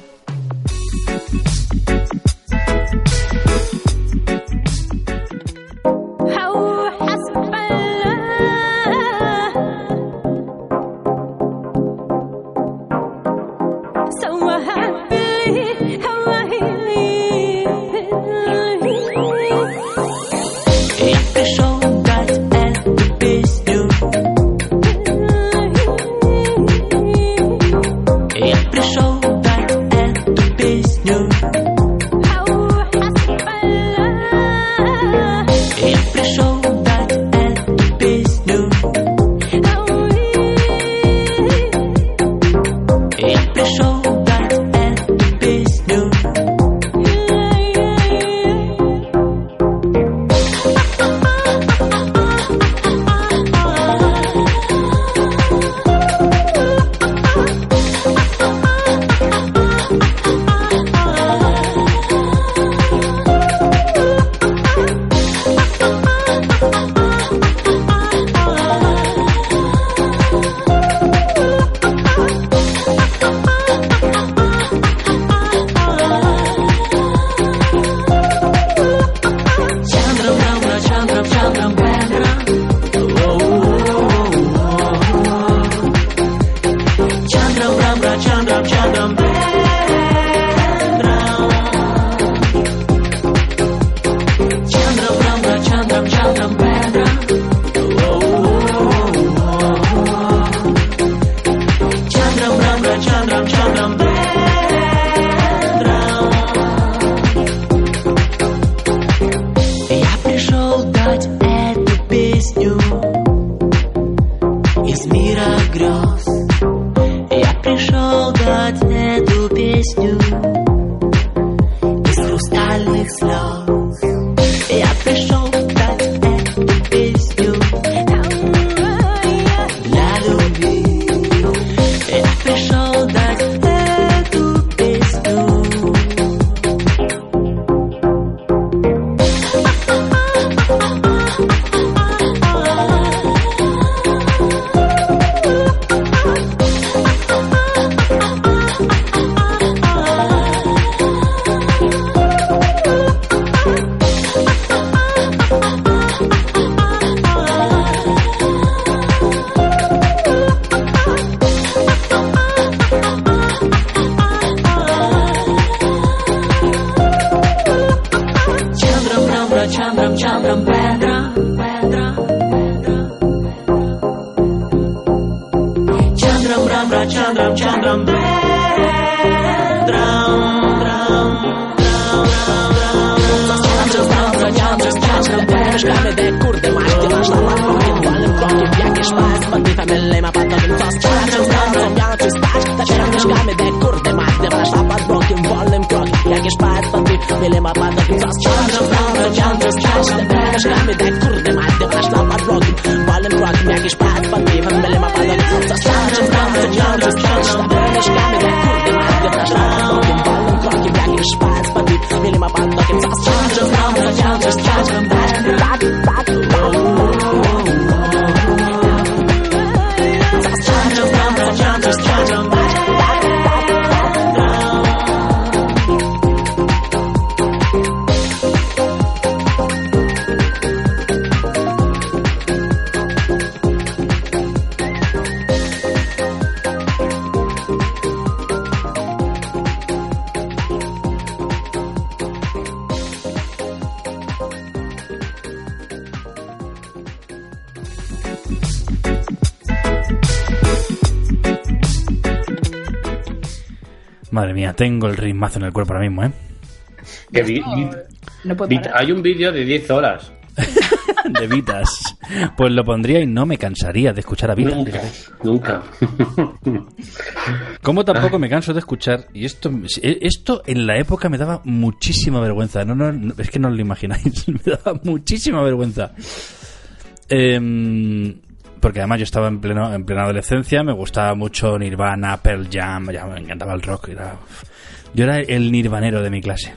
B: Mía, tengo el ritmazo en el cuerpo ahora mismo, ¿eh?
C: Que vi- vi-
D: No puedo
C: vi-
D: parar.
C: hay un vídeo de 10 horas. *laughs*
B: De Vitas. Pues lo pondría y no me cansaría de escuchar a Vitas.
C: Nunca. Nunca.
B: Como tampoco me canso de escuchar, y esto, esto en la época me daba muchísima vergüenza. No, no, no, es que no lo imagináis. *laughs* Me daba muchísima vergüenza. Em, porque además yo estaba en pleno en plena adolescencia, me gustaba mucho Nirvana, Pearl Jam, ya me encantaba el rock. Era, yo era el nirvanero de mi clase.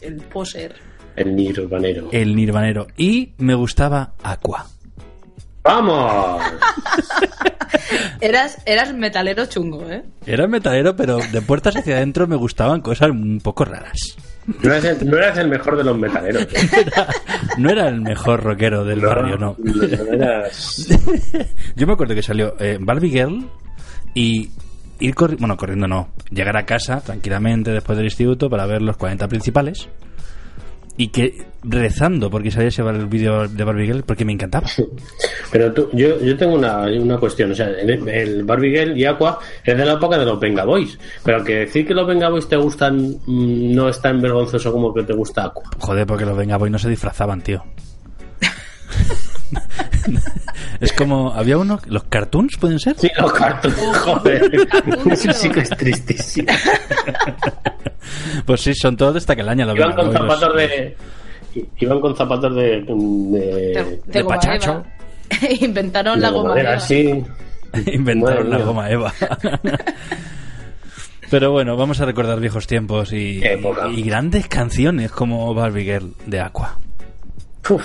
D: El poser.
C: El nirvanero.
B: El nirvanero. Y me gustaba Aqua.
C: ¡Vamos! *laughs*
D: Eras, eras metalero chungo, ¿eh?
B: Era metalero, pero de puertas hacia adentro me gustaban cosas un poco raras.
C: No eras el, no eras el mejor de los metaleros. ¿eh? *laughs*
B: No era el mejor rockero del barrio, no.
C: No eras... *laughs*
B: Yo me acuerdo que salió eh, Barbie Girl y ir corriendo, bueno, corriendo no, llegar a casa tranquilamente después del instituto para ver los 40 principales y que rezando porque sabía llevar el vídeo de Barbie Girl porque me encantaba. *laughs*
C: Pero tú, yo, yo tengo una, una cuestión. O sea, el, el Barbie Girl y Aqua es de la época de los Venga Boys. Pero que decir que los Venga Boys te gustan mm, no es tan vergonzoso como que te gusta Aqua.
B: Joder, porque los Venga Boy no se disfrazaban, tío. *laughs* es como, había uno, los cartoons pueden ser.
C: Sí, los cartoons, joder. Eso sí que es tristísimo. *laughs*
B: Pues sí, son todos de esta calaña los
C: Iban con zapatos de. Iban con zapatos de. de,
D: De,
B: pachacho. *laughs*
D: Inventaron la goma
C: madera,
D: eva.
C: sí. *laughs*
B: Inventaron
C: Madre
B: la
C: mía.
B: goma Eva. Pero bueno, vamos a recordar viejos tiempos y grandes canciones como Barbie Girl de Aqua.
C: Uf.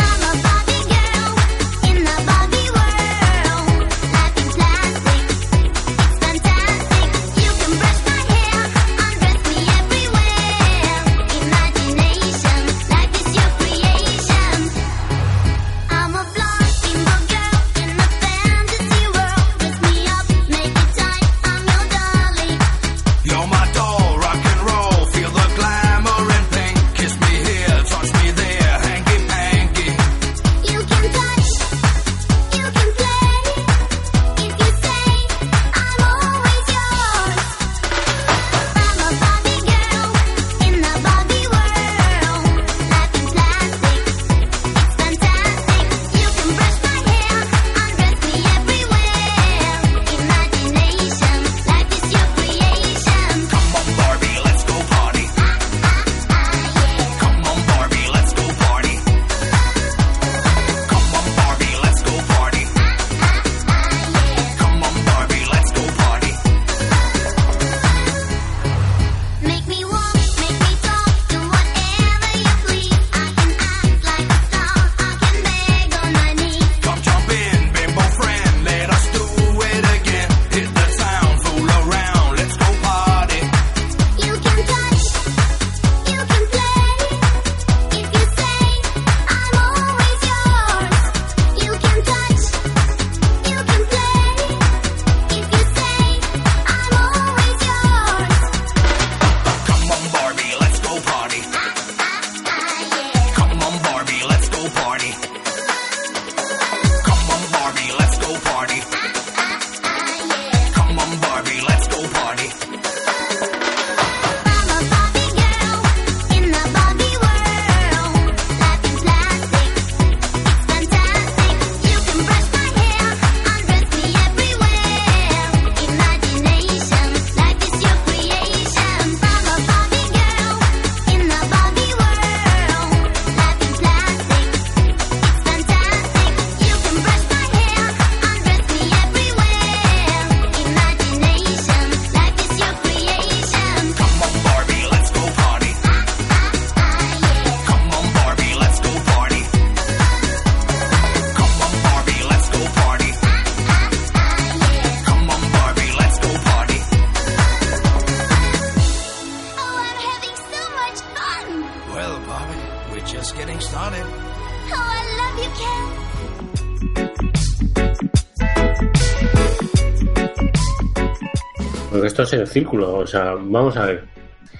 C: Círculo. O sea, vamos a ver.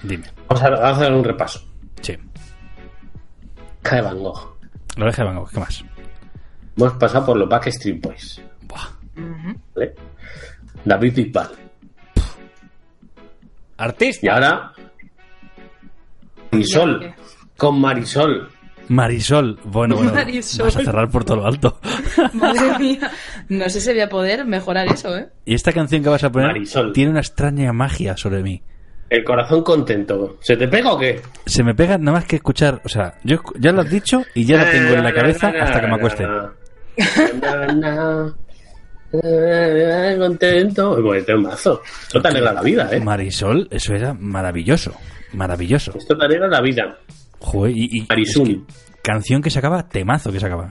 B: Dime.
C: Vamos a, vamos a hacer un repaso.
B: Sí.
C: Hija de Van Gogh.
B: La oreja de Van Gogh, ¿qué más?
C: Hemos pasado por los Backstreet Boys.
B: Buah.
C: ¿vale? David Bisbal.
B: Artista.
C: Y ahora. Marisol. Con Marisol.
B: Marisol. Bueno, bueno.
D: Marisol.
B: Vas a cerrar por todo lo alto. *laughs*
D: Madre mía. No sé si voy a poder mejorar eso, ¿eh?
B: y esta canción que vas a poner
C: Marisol.
B: tiene una extraña magia sobre mí.
C: El corazón contento. ¿Se te pega o qué?
B: Se me pega nada más que escuchar. O sea, yo ya lo has dicho y ya la tengo en la cabeza hasta que me acueste.
C: Contento. Pues te mazo. Esto te alegra la vida, ¿eh?
B: Marisol, eso era maravilloso. Maravilloso.
C: Esto te alegra la vida.
B: Joder, y, y-
C: Marisun.
B: es que canción que se acaba, temazo que se acaba.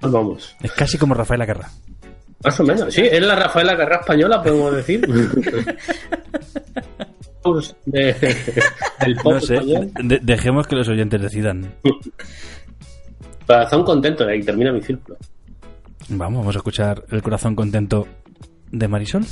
C: Pues vamos.
B: Es casi como Rafael Acarra.
C: Más o menos. Sí, es la Rafaela Carrá española, podemos decir. *laughs* De- del pop
B: No sé, de- dejemos que los oyentes decidan.
C: Corazón contento, ahí termina mi círculo.
B: Vamos, vamos a escuchar El corazón contento de Marisol.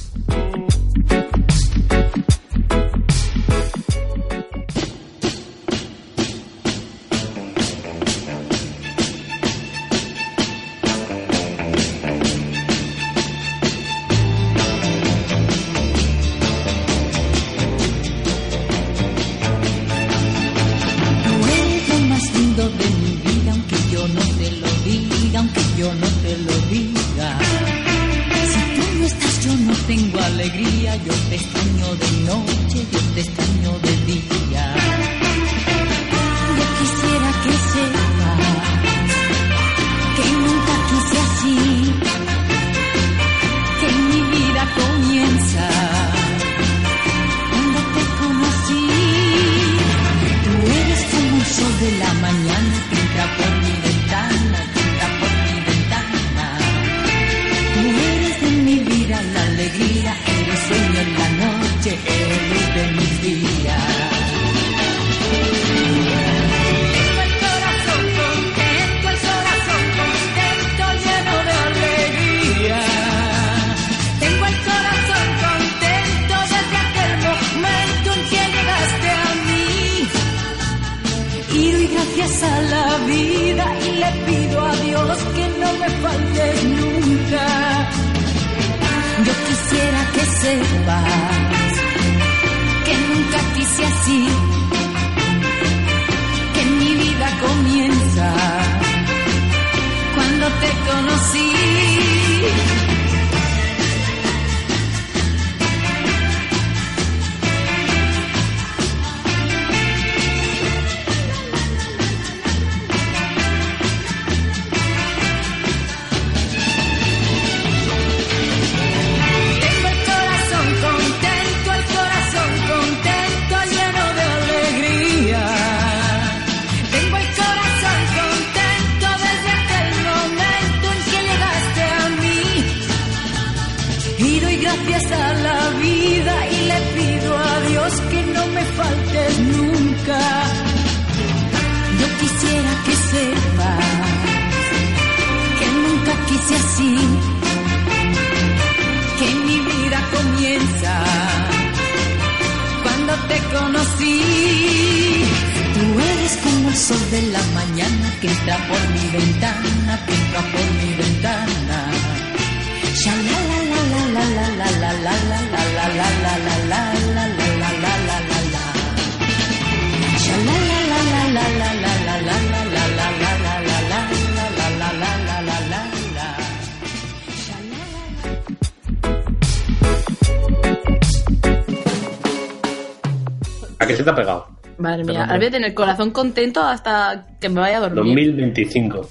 D: Tener el corazón contento hasta que me vaya a dormir.
C: 2025.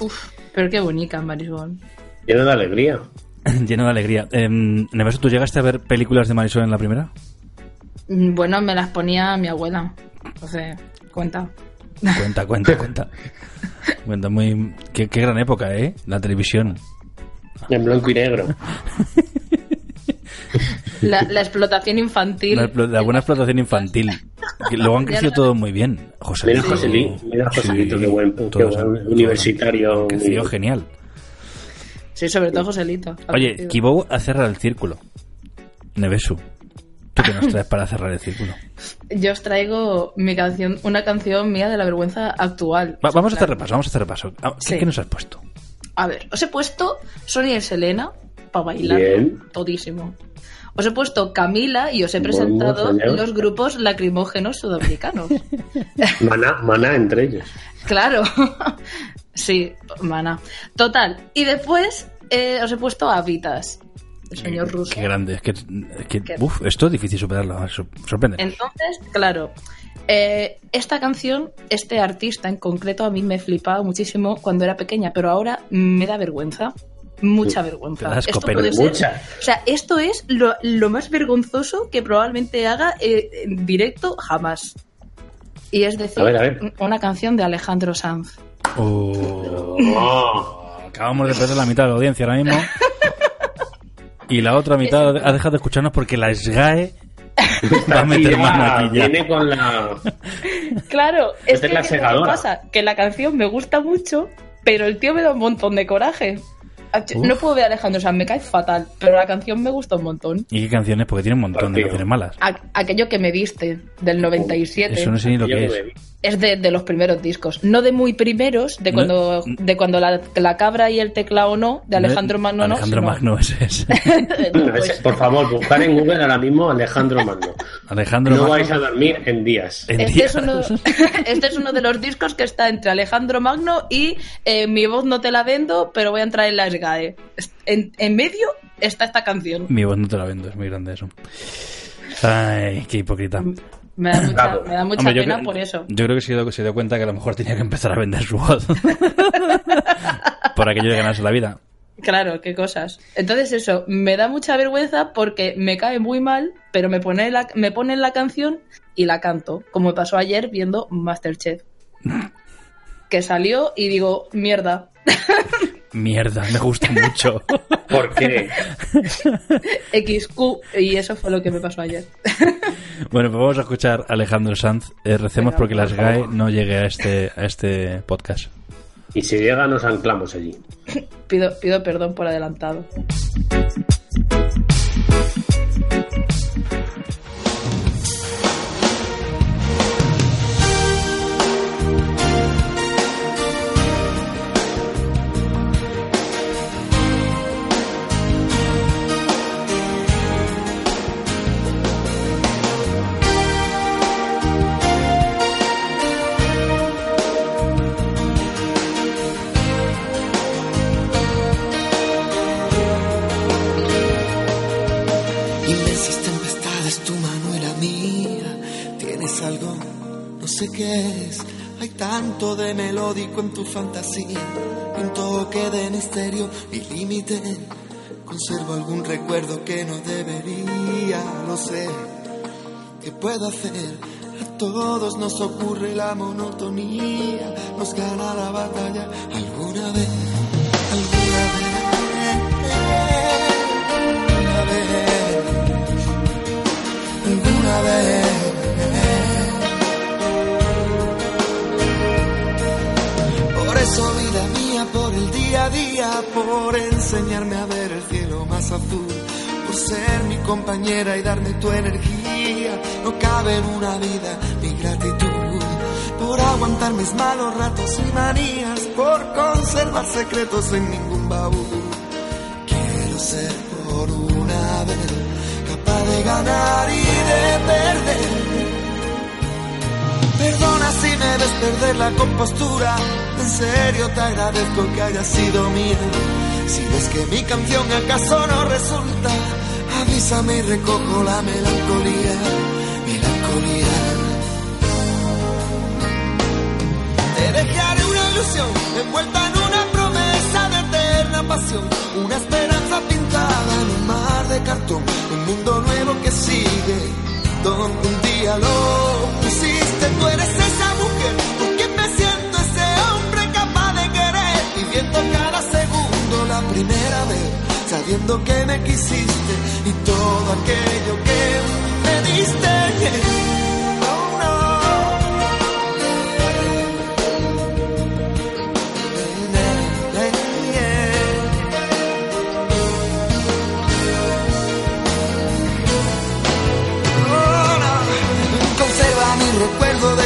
D: Uf, pero qué bonita, Marisol.
C: Lleno de alegría. *clears throat*
B: Lleno de alegría. Eh, Neveso, ¿tú llegaste a ver películas de Marisol en la primera?
D: Mm, Bueno, me las ponía mi abuela. Entonces, cuenta.
B: Cuenta, cuenta, cuenta. *laughs* Cuenta muy... Qué, qué gran época, ¿eh? La televisión.
C: En blanco y negro. *laughs*
D: La, la explotación infantil.
B: La buena explotación infantil. *laughs* Luego han crecido todo muy bien. José
C: Mira Joselito, mira Joselito, qué buen, qué buen universitario.
B: Creció genial.
D: Sí, sobre todo Joselito.
B: Oye, Kibou a cerrar el círculo. Nevesu, ¿tú qué nos traes para cerrar el círculo?
D: Yo os traigo mi canción, una canción mía de la vergüenza actual.
B: Va- vamos a hacer repaso, vamos a hacer repaso. Ah, ¿Qué,
D: Sí.
B: qué nos has puesto?
D: A ver, os he puesto Sonia y Selena para bailar
C: Bien.
D: todísimo. Os he puesto Camila y os he presentado los grupos lacrimógenos sudamericanos. *laughs*
C: Maná, maná entre ellos.
D: claro. *laughs* sí, mana. Total. Y después eh, os he puesto Habitas, el señor ruso.
B: Qué grande, es que, es que
D: Qué-
B: uf, esto es difícil superarlo, sor- sorprende.
D: Entonces, claro, eh, esta canción, este artista en concreto, a mí me flipaba muchísimo cuando era pequeña, pero ahora me da vergüenza. Mucha vergüenza.
B: asco,
D: Esto
B: pero
D: puede ser-
C: mucha.
D: O sea, esto es lo, lo más vergonzoso que probablemente haga eh, en directo jamás. Y es decir,
C: A ver, a ver.
D: una canción de Alejandro Sanz.
B: Oh,
C: Oh,
B: acabamos de perder la mitad de la audiencia ahora mismo. Y la otra mitad ha dejado de escucharnos porque la SGAE va a meter mano aquí ya.
C: Viene con la.
D: Claro, es que
C: es la
D: ¿qué pasa? Que la canción me gusta mucho, pero el tío me da un montón de coraje.
B: Uf.
D: No puedo ver a Alejandro Sanz, me cae fatal, pero la canción me gusta un montón.
B: ¿Y qué canciones? Porque tiene un montón de canciones malas.
D: A- aquello que me diste, del 97.
B: Eso no sé ni lo que es.
D: Es de, de los primeros discos, no de muy primeros, de
B: No-
D: cuando, de cuando la, la cabra y el teclado no, de Alejandro Magno no.
B: Alejandro Magno es *laughs* ese.
C: No,
D: Pues,
C: por favor, buscar en Google ahora mismo Alejandro Magno.
B: Alejandro
C: No
B: Magno.
C: vais a dormir en días.
B: en
D: Este
B: días.
D: es, uno, *laughs* este es uno de los discos que está entre Alejandro Magno y eh, Mi voz no te la vendo, pero voy a entrar en la SGAE. En, en medio está esta canción.
B: Mi voz no te la vendo, es muy grande eso. Ay, qué hipócrita.
D: Me da mucha,
C: Claro.
D: me da mucha
B: Hombre, yo
D: pena por eso.
B: Yo creo que se dio, se dio cuenta que a lo mejor tenía que empezar a vender su voz. *laughs* por aquello de ganarse la vida.
D: Claro, qué cosas. Entonces eso, me da mucha vergüenza porque me cae muy mal, pero me pone la, me ponen la canción y la canto, como me pasó ayer viendo Masterchef. *laughs* Que salió y digo, mierda, *laughs*
B: Mierda, me gusta mucho. *laughs*
C: ¿Por qué?
D: XQ, y eso fue lo que me pasó ayer. *laughs*
B: bueno, pues vamos a escuchar a Alejandro Sanz. Eh, recemos
D: Venga,
B: porque
D: por
B: las GAE no llegue a este, a este podcast.
C: Y si llega, nos anclamos allí.
D: Pido, pido perdón por adelantado.
F: No. Hay tanto de melódico en tu fantasía. Un toque de misterio y límite. Conservo algún recuerdo que no debería, lo sé. ¿Qué puedo hacer? A todos nos ocurre la monotonía. Nos gana la batalla alguna vez, alguna vez, alguna vez, alguna vez. Eso, vida mía, por el día a día, por enseñarme a ver el cielo más azul, por ser mi compañera y darme tu energía, no cabe en una vida mi gratitud, por aguantar mis malos ratos y manías, por conservar secretos en ningún baúl. Quiero ser por una vez capaz de ganar y de perder. Perdona si me ves perder la compostura. En serio te agradezco que haya sido mía. Si ves que mi canción acaso no resulta, avísame y recojo la melancolía. Melancolía. Te dejaré una ilusión envuelta en una promesa de eterna pasión. Una esperanza pintada en un mar de cartón. Un mundo nuevo que sigue. Donde un día lo pusiste. Tú eres esa mujer con quien me siento ese hombre capaz de querer. Viviendo cada segundo la primera vez. Sabiendo que me quisiste y todo aquello que me diste.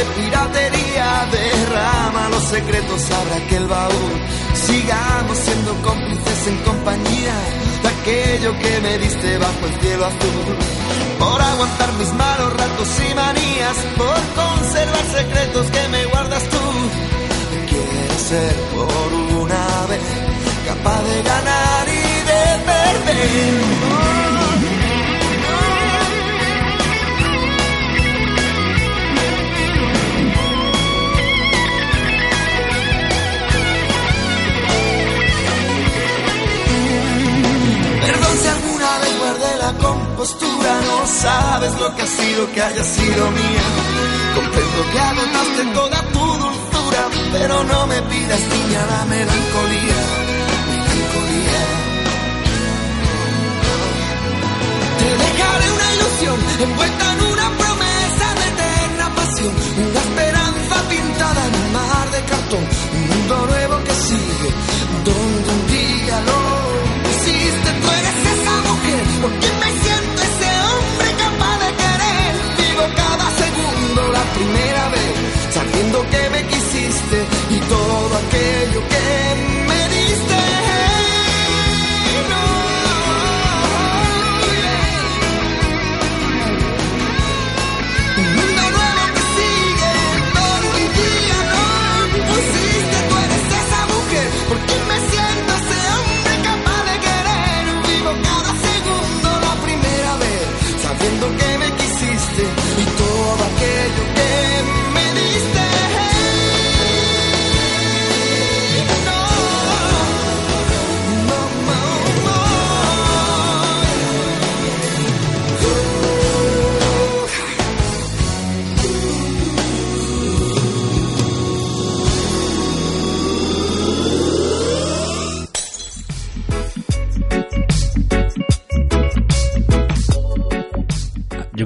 F: De piratería derrama los secretos, abre aquel baúl. Sigamos siendo cómplices en compañía de aquello que me diste bajo el cielo azul. Por aguantar mis malos ratos y manías, por conservar secretos que me guardas tú. Quiero ser por una vez capaz de ganar y de perder. La compostura, no sabes lo que ha sido que haya sido mía. Comprendo que agotaste toda tu dulzura, pero no me pidas niña la melancolía, melancolía. Te dejaré una ilusión envuelta en una promesa de eterna pasión, una esperanza pintada en un mar de cartón, un mundo nuevo que sigue, donde un día lo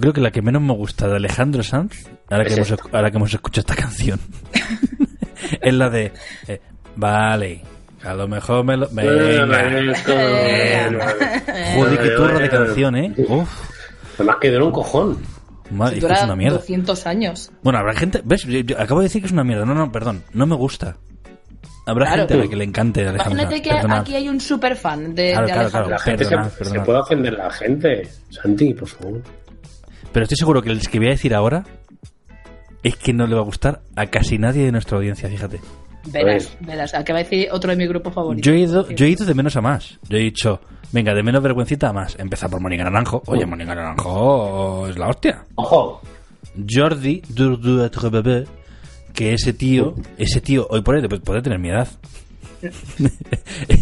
B: creo que la que menos me gusta de Alejandro Sanz, ahora que, hemos,
C: esta.
B: ahora que hemos escuchado esta canción, *laughs* es la de eh, Vale, a lo mejor me lo. Venga. Joder, qué turra de canción, ¿eh? Uf,
C: Además que dura un cojón.
B: madre, que
D: Dura
B: es una mierda.
D: 200 años.
B: Bueno, habrá gente. ¿Ves? Yo- yo acabo de decir que es una mierda. No, no, perdón. No me gusta. Habrá
D: Claro.
B: gente a la que le encante Alejandro
D: Imagínate que
B: Perdonad.
D: aquí hay un super fan de,
B: Claro,
D: de
B: claro,
D: Alejandro.
C: La gente se,
B: Perdonad,
C: se puede ofender la gente. Santi, por favor.
B: Pero estoy seguro que el que voy a decir ahora es que no le va a gustar a casi nadie de nuestra audiencia, fíjate.
D: Verás, verás. ¿A qué va a decir otro de mi grupo favorito?
B: Yo he ido, yo he ido de menos a más. Yo he dicho, venga, de menos vergüencita a más. Empezar por Mónica Naranjo. Oye, Mónica Naranjo es la hostia.
C: Ojo.
B: Jordi que ese tío, ese tío, hoy por hoy puede tener mi edad. *laughs*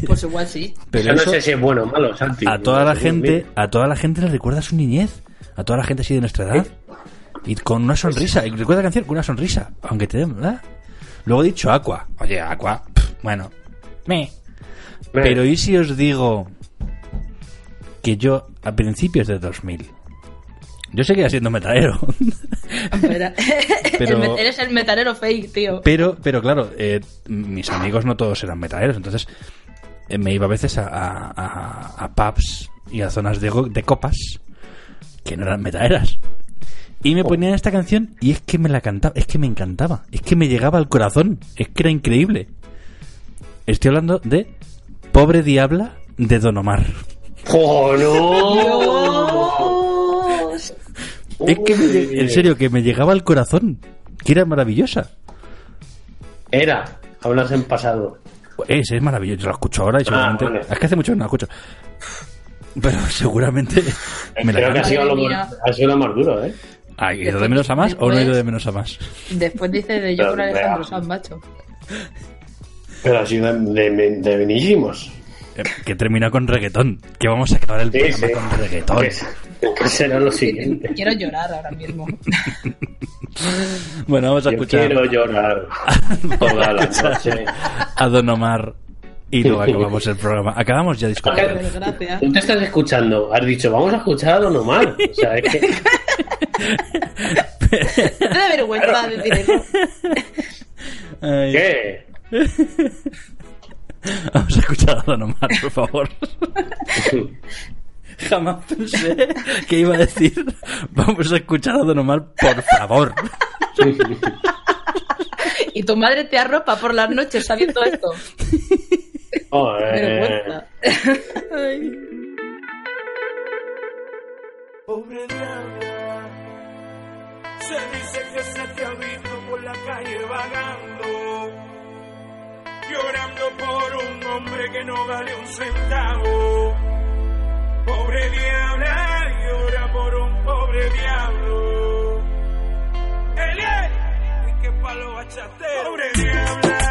D: Pues igual sí.
B: Pero
C: Yo no
B: eso,
C: sé si es bueno o malo, Santi.
B: a toda la gente, a toda la gente le recuerda su niñez. A toda la gente así de nuestra edad. Y con una sonrisa. Y recuerda la canción con una sonrisa. Aunque te den, ¿verdad? Luego he dicho Aqua. Oye, Aqua. pff, bueno. Me. Pero ¿y si os digo que yo a principios de 2000 yo seguía siendo metalero
D: Espera. *laughs*
B: Pero- *laughs*
D: Eres el metalero fake, tío.
B: pero pero claro eh, mis amigos no todos eran metaleros entonces eh, me iba a veces a, a, a- a pubs y a zonas de, go- de copas que no eran metaleras y me ponían esta canción y es que me la cantaba es que me encantaba es que me llegaba al corazón es que era increíble estoy hablando de Pobre Diabla de Don Omar
C: ¡Oh, no!
B: Es que, me en serio, que me llegaba al corazón. Que era maravillosa.
C: Era. Hablas en pasado.
B: Es, es maravilloso. Yo la escucho ahora y seguramente.
C: vale.
B: Es que hace mucho que no la escucho. Pero seguramente *laughs* me la
C: Creo que ha sido, lo más,
D: mía.
C: ha sido lo más duro, ¿eh?
B: ¿Ha ido de menos a más o no ha ido de menos a más?
D: Después dice de *laughs* yo
C: Pero,
D: con Alejandro
C: vea.
D: Sanz, macho.
C: Pero ha sido de, de, de benísimos.
B: Eh, Que termina con reggaetón. Que vamos a acabar el
C: Sí,
B: programa
C: sí.
B: con reggaetón.
C: ¿Qué, qué será lo siguiente?
D: Quiero llorar ahora mismo. *laughs*
B: Bueno, vamos a
C: Yo
B: escuchar
C: quiero llorar toda la noche.
B: a Don Omar y *laughs* no acabamos el programa. Acabamos ya discutiendo.
C: Tú te estás escuchando. Has dicho, vamos a escuchar a Don Omar. O sea, es que... *laughs*
D: Me da vergüenza decir eso. *laughs*
C: ¿Qué?
B: Vamos a escuchar a Don Omar, por favor. Jamás pensé que iba a decir, vamos a escuchar a Don Omar, por favor.
D: y tu madre te arropa por las noches sabiendo esto.
J: Pobre diabla, se dice que se te ha visto por la calle vagando, llorando por un hombre que no vale un centavo. Pobre diabla, llora por un pobre diablo. Elie, y qué palo bachatero. Pobre diabla.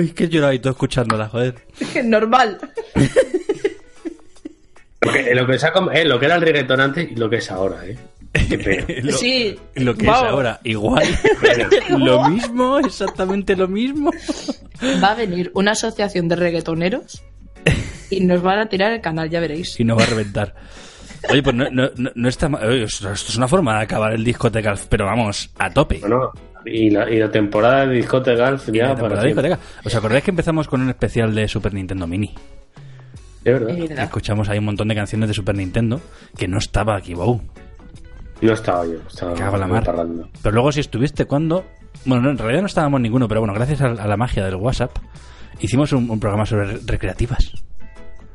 B: Uy, que lloraba y todo escuchándola, joder. *laughs*
D: Normal.
C: Eh, lo que, es, eh, lo que era el reggaetón antes y lo que es ahora, ¿eh? *laughs*
B: lo,
D: sí,
B: lo que es ahora, igual. *laughs* lo mismo, exactamente lo mismo.
D: Va a venir una asociación de reggaetoneros y nos van a tirar el canal, ya veréis.
B: Y nos va a reventar. Oye, pues no, no, no, está mal. Esto es una forma de acabar el discoteca, pero vamos, a tope.
C: Bueno, la, y la temporada de Discoteca Golf
B: Y
C: ya
B: la
C: para
B: temporada de
C: siempre.
B: discoteca. ¿Os acordáis que empezamos con un especial de Super Nintendo Mini?
C: Es verdad.
D: Es verdad.
B: Escuchamos ahí un montón de canciones de Super Nintendo que no estaba aquí, wow.
C: No estaba yo, estaba
B: Cago la mar. Pero luego si estuviste cuando... Bueno, no, en realidad no estábamos ninguno, pero bueno, gracias a, a la magia del WhatsApp hicimos un, un programa sobre re- recreativas.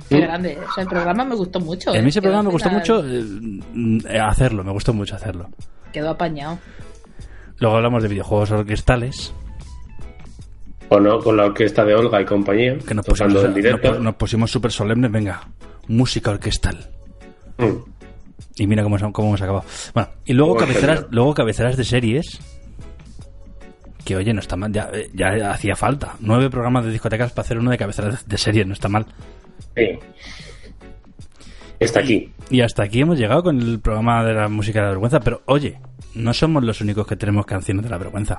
D: Qué grande. O sea, el programa me gustó mucho.
B: A
D: ¿eh?
B: mí ese
D: Quedó
B: programa me gustó
D: final-
B: mucho eh, mm, eh, hacerlo, me gustó mucho hacerlo.
D: Quedó apañado.
B: Luego hablamos de videojuegos orquestales,
C: O no, con la orquesta de Olga y compañía,
B: que nos pusimos,
C: en directo.
B: nos, nos pusimos súper solemnes, venga, música orquestal.
C: Mm.
B: Y mira cómo, cómo hemos acabado. Bueno, y luego
C: Buen
B: cabeceras, luego cabeceras de series. Que oye, no está mal, ya, eh, ya hacía falta. Nueve programas de discotecas para hacer uno de cabeceras de series, no está mal.
C: Sí. Está aquí.
B: Y hasta aquí hemos llegado con el programa de la música de la vergüenza. Pero oye, no somos los únicos que tenemos canciones de la vergüenza.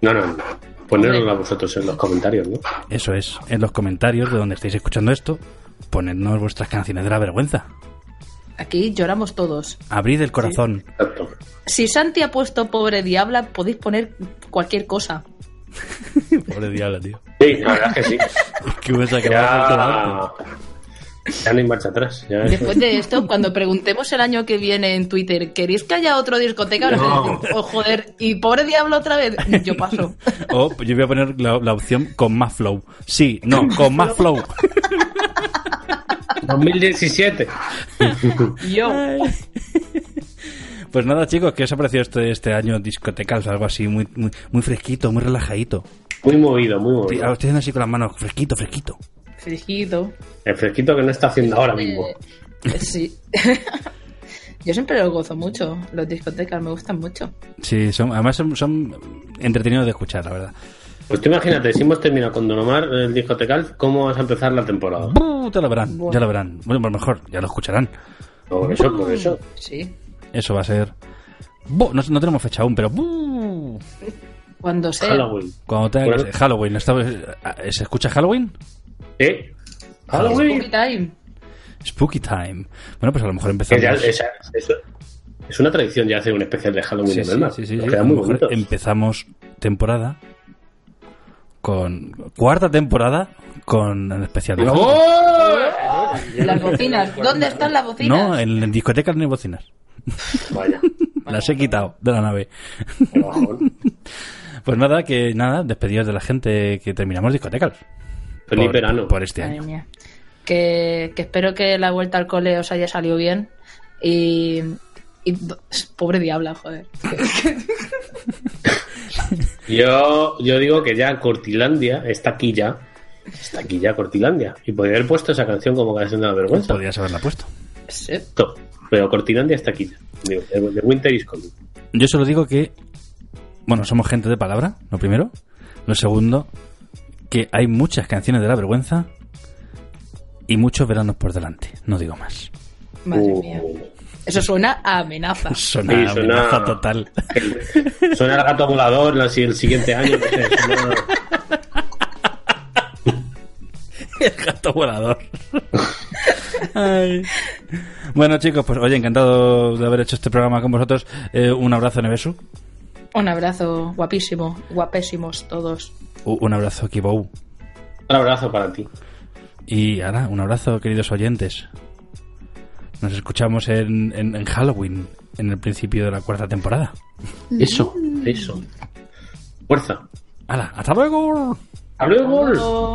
C: No, no, no. Ponérnosla vosotros en los comentarios, ¿no?
B: Eso es, en los comentarios de donde estáis escuchando esto, ponednos vuestras canciones de la vergüenza.
D: Aquí lloramos todos.
B: Abrid el corazón.
C: Exacto.
D: Si Santi ha puesto pobre diabla, podéis poner cualquier cosa. *laughs*
B: Pobre diablo, tío.
C: Sí, la verdad es que sí.
B: Es *laughs* que alto.
C: Ya, no hay marcha atrás. Ya
D: Después de esto, cuando preguntemos el año que viene en Twitter, ¿queréis que haya otro discoteca?
C: No.
D: Oh, joder, y pobre diablo otra vez. Yo paso.
B: O yo voy a poner la, la opción con más flow. Sí, no, con más flow.
C: 2017.
D: Yo.
B: Pues nada, chicos, ¿qué os ha parecido este, este año discotecas? Algo así muy, muy, muy fresquito, muy relajadito.
C: Muy movido, muy
B: Estoy
C: movido.
B: estoy haciendo así con las manos, fresquito, fresquito.
D: Fresquito.
C: El fresquito que no está haciendo ahora mismo.
D: Eh, sí. *laughs* Yo siempre lo gozo mucho. Los discotecas me gustan mucho.
B: Sí, son, además son, son entretenidos de escuchar, la verdad.
C: Pues tú imagínate, si hemos terminado con Don Omar el discotecal, ¿cómo vas a empezar la temporada?
B: ¡Buh! Ya lo verán,
D: Bueno.
B: ya lo verán. Bueno, pues mejor, ya lo escucharán.
C: Por eso, por eso.
D: Sí.
B: Eso va a ser... No, no tenemos fecha aún, pero...
D: Cuando sea.
C: Halloween.
B: Cuando Halloween. ¿está- ¿Se escucha Halloween?
C: ¿Eh?
D: Spooky time.
B: Spooky Time. Bueno, pues a lo mejor
C: ya-
B: empezamos...
C: esa- eso- es una tradición ya hacer un especial de Halloween
B: Sí,
C: en
B: sí, sí, sí,
C: Nos
B: sí.
C: queda
B: A lo
C: muy
B: mejor
C: bonito.
B: empezamos temporada con... Cuarta temporada con el especial de Halloween.
D: Las bocinas. ¿Dónde están las bocinas?
B: No, en, en discotecas ni bocinas.
C: Vaya. *laughs*
B: Las he quitado de la nave. *laughs* Pues nada, que nada, despedidos de la gente que terminamos discotecas.
C: Feliz
B: por,
C: verano.
B: Por este
D: Madre
B: año.
D: mía. Que, que espero que la vuelta al cole os haya salido bien. Y. y pobre diabla, joder. *laughs*
C: Yo, yo digo que ya Cortilandia está aquí ya. Está aquí ya Cortilandia. Y podría haber puesto esa canción como canción de la vergüenza.
B: Podrías haberla puesto.
D: Sí.
C: To- Pero Cortilandia está aquí ya. Digo, The Winter is coming.
B: Yo solo digo que, bueno, somos gente de palabra, lo primero. Lo segundo, que hay muchas canciones de la vergüenza y muchos veranos por delante. No digo más.
D: Madre
C: Uh,
D: mía. Eso suena a amenaza. *laughs*
B: Suena,
C: Sí, suena-
B: amenaza total. *laughs*
C: Suena el gato volador el siguiente año. no sé, suena- *laughs*
B: El gato volador. Ay. Bueno, chicos, pues oye, encantado de haber hecho este programa con vosotros. Eh, un abrazo, Nevesu.
D: Un abrazo guapísimo, guapésimos todos.
B: Un abrazo, Kibou.
C: Un abrazo para ti.
B: Y ahora, un abrazo, queridos oyentes. Nos escuchamos en, en- en Halloween, en el principio de la cuarta temporada.
C: Eso, eso. Fuerza.
B: ¡Hala! ¡Hasta luego!
C: ¡Hasta luego!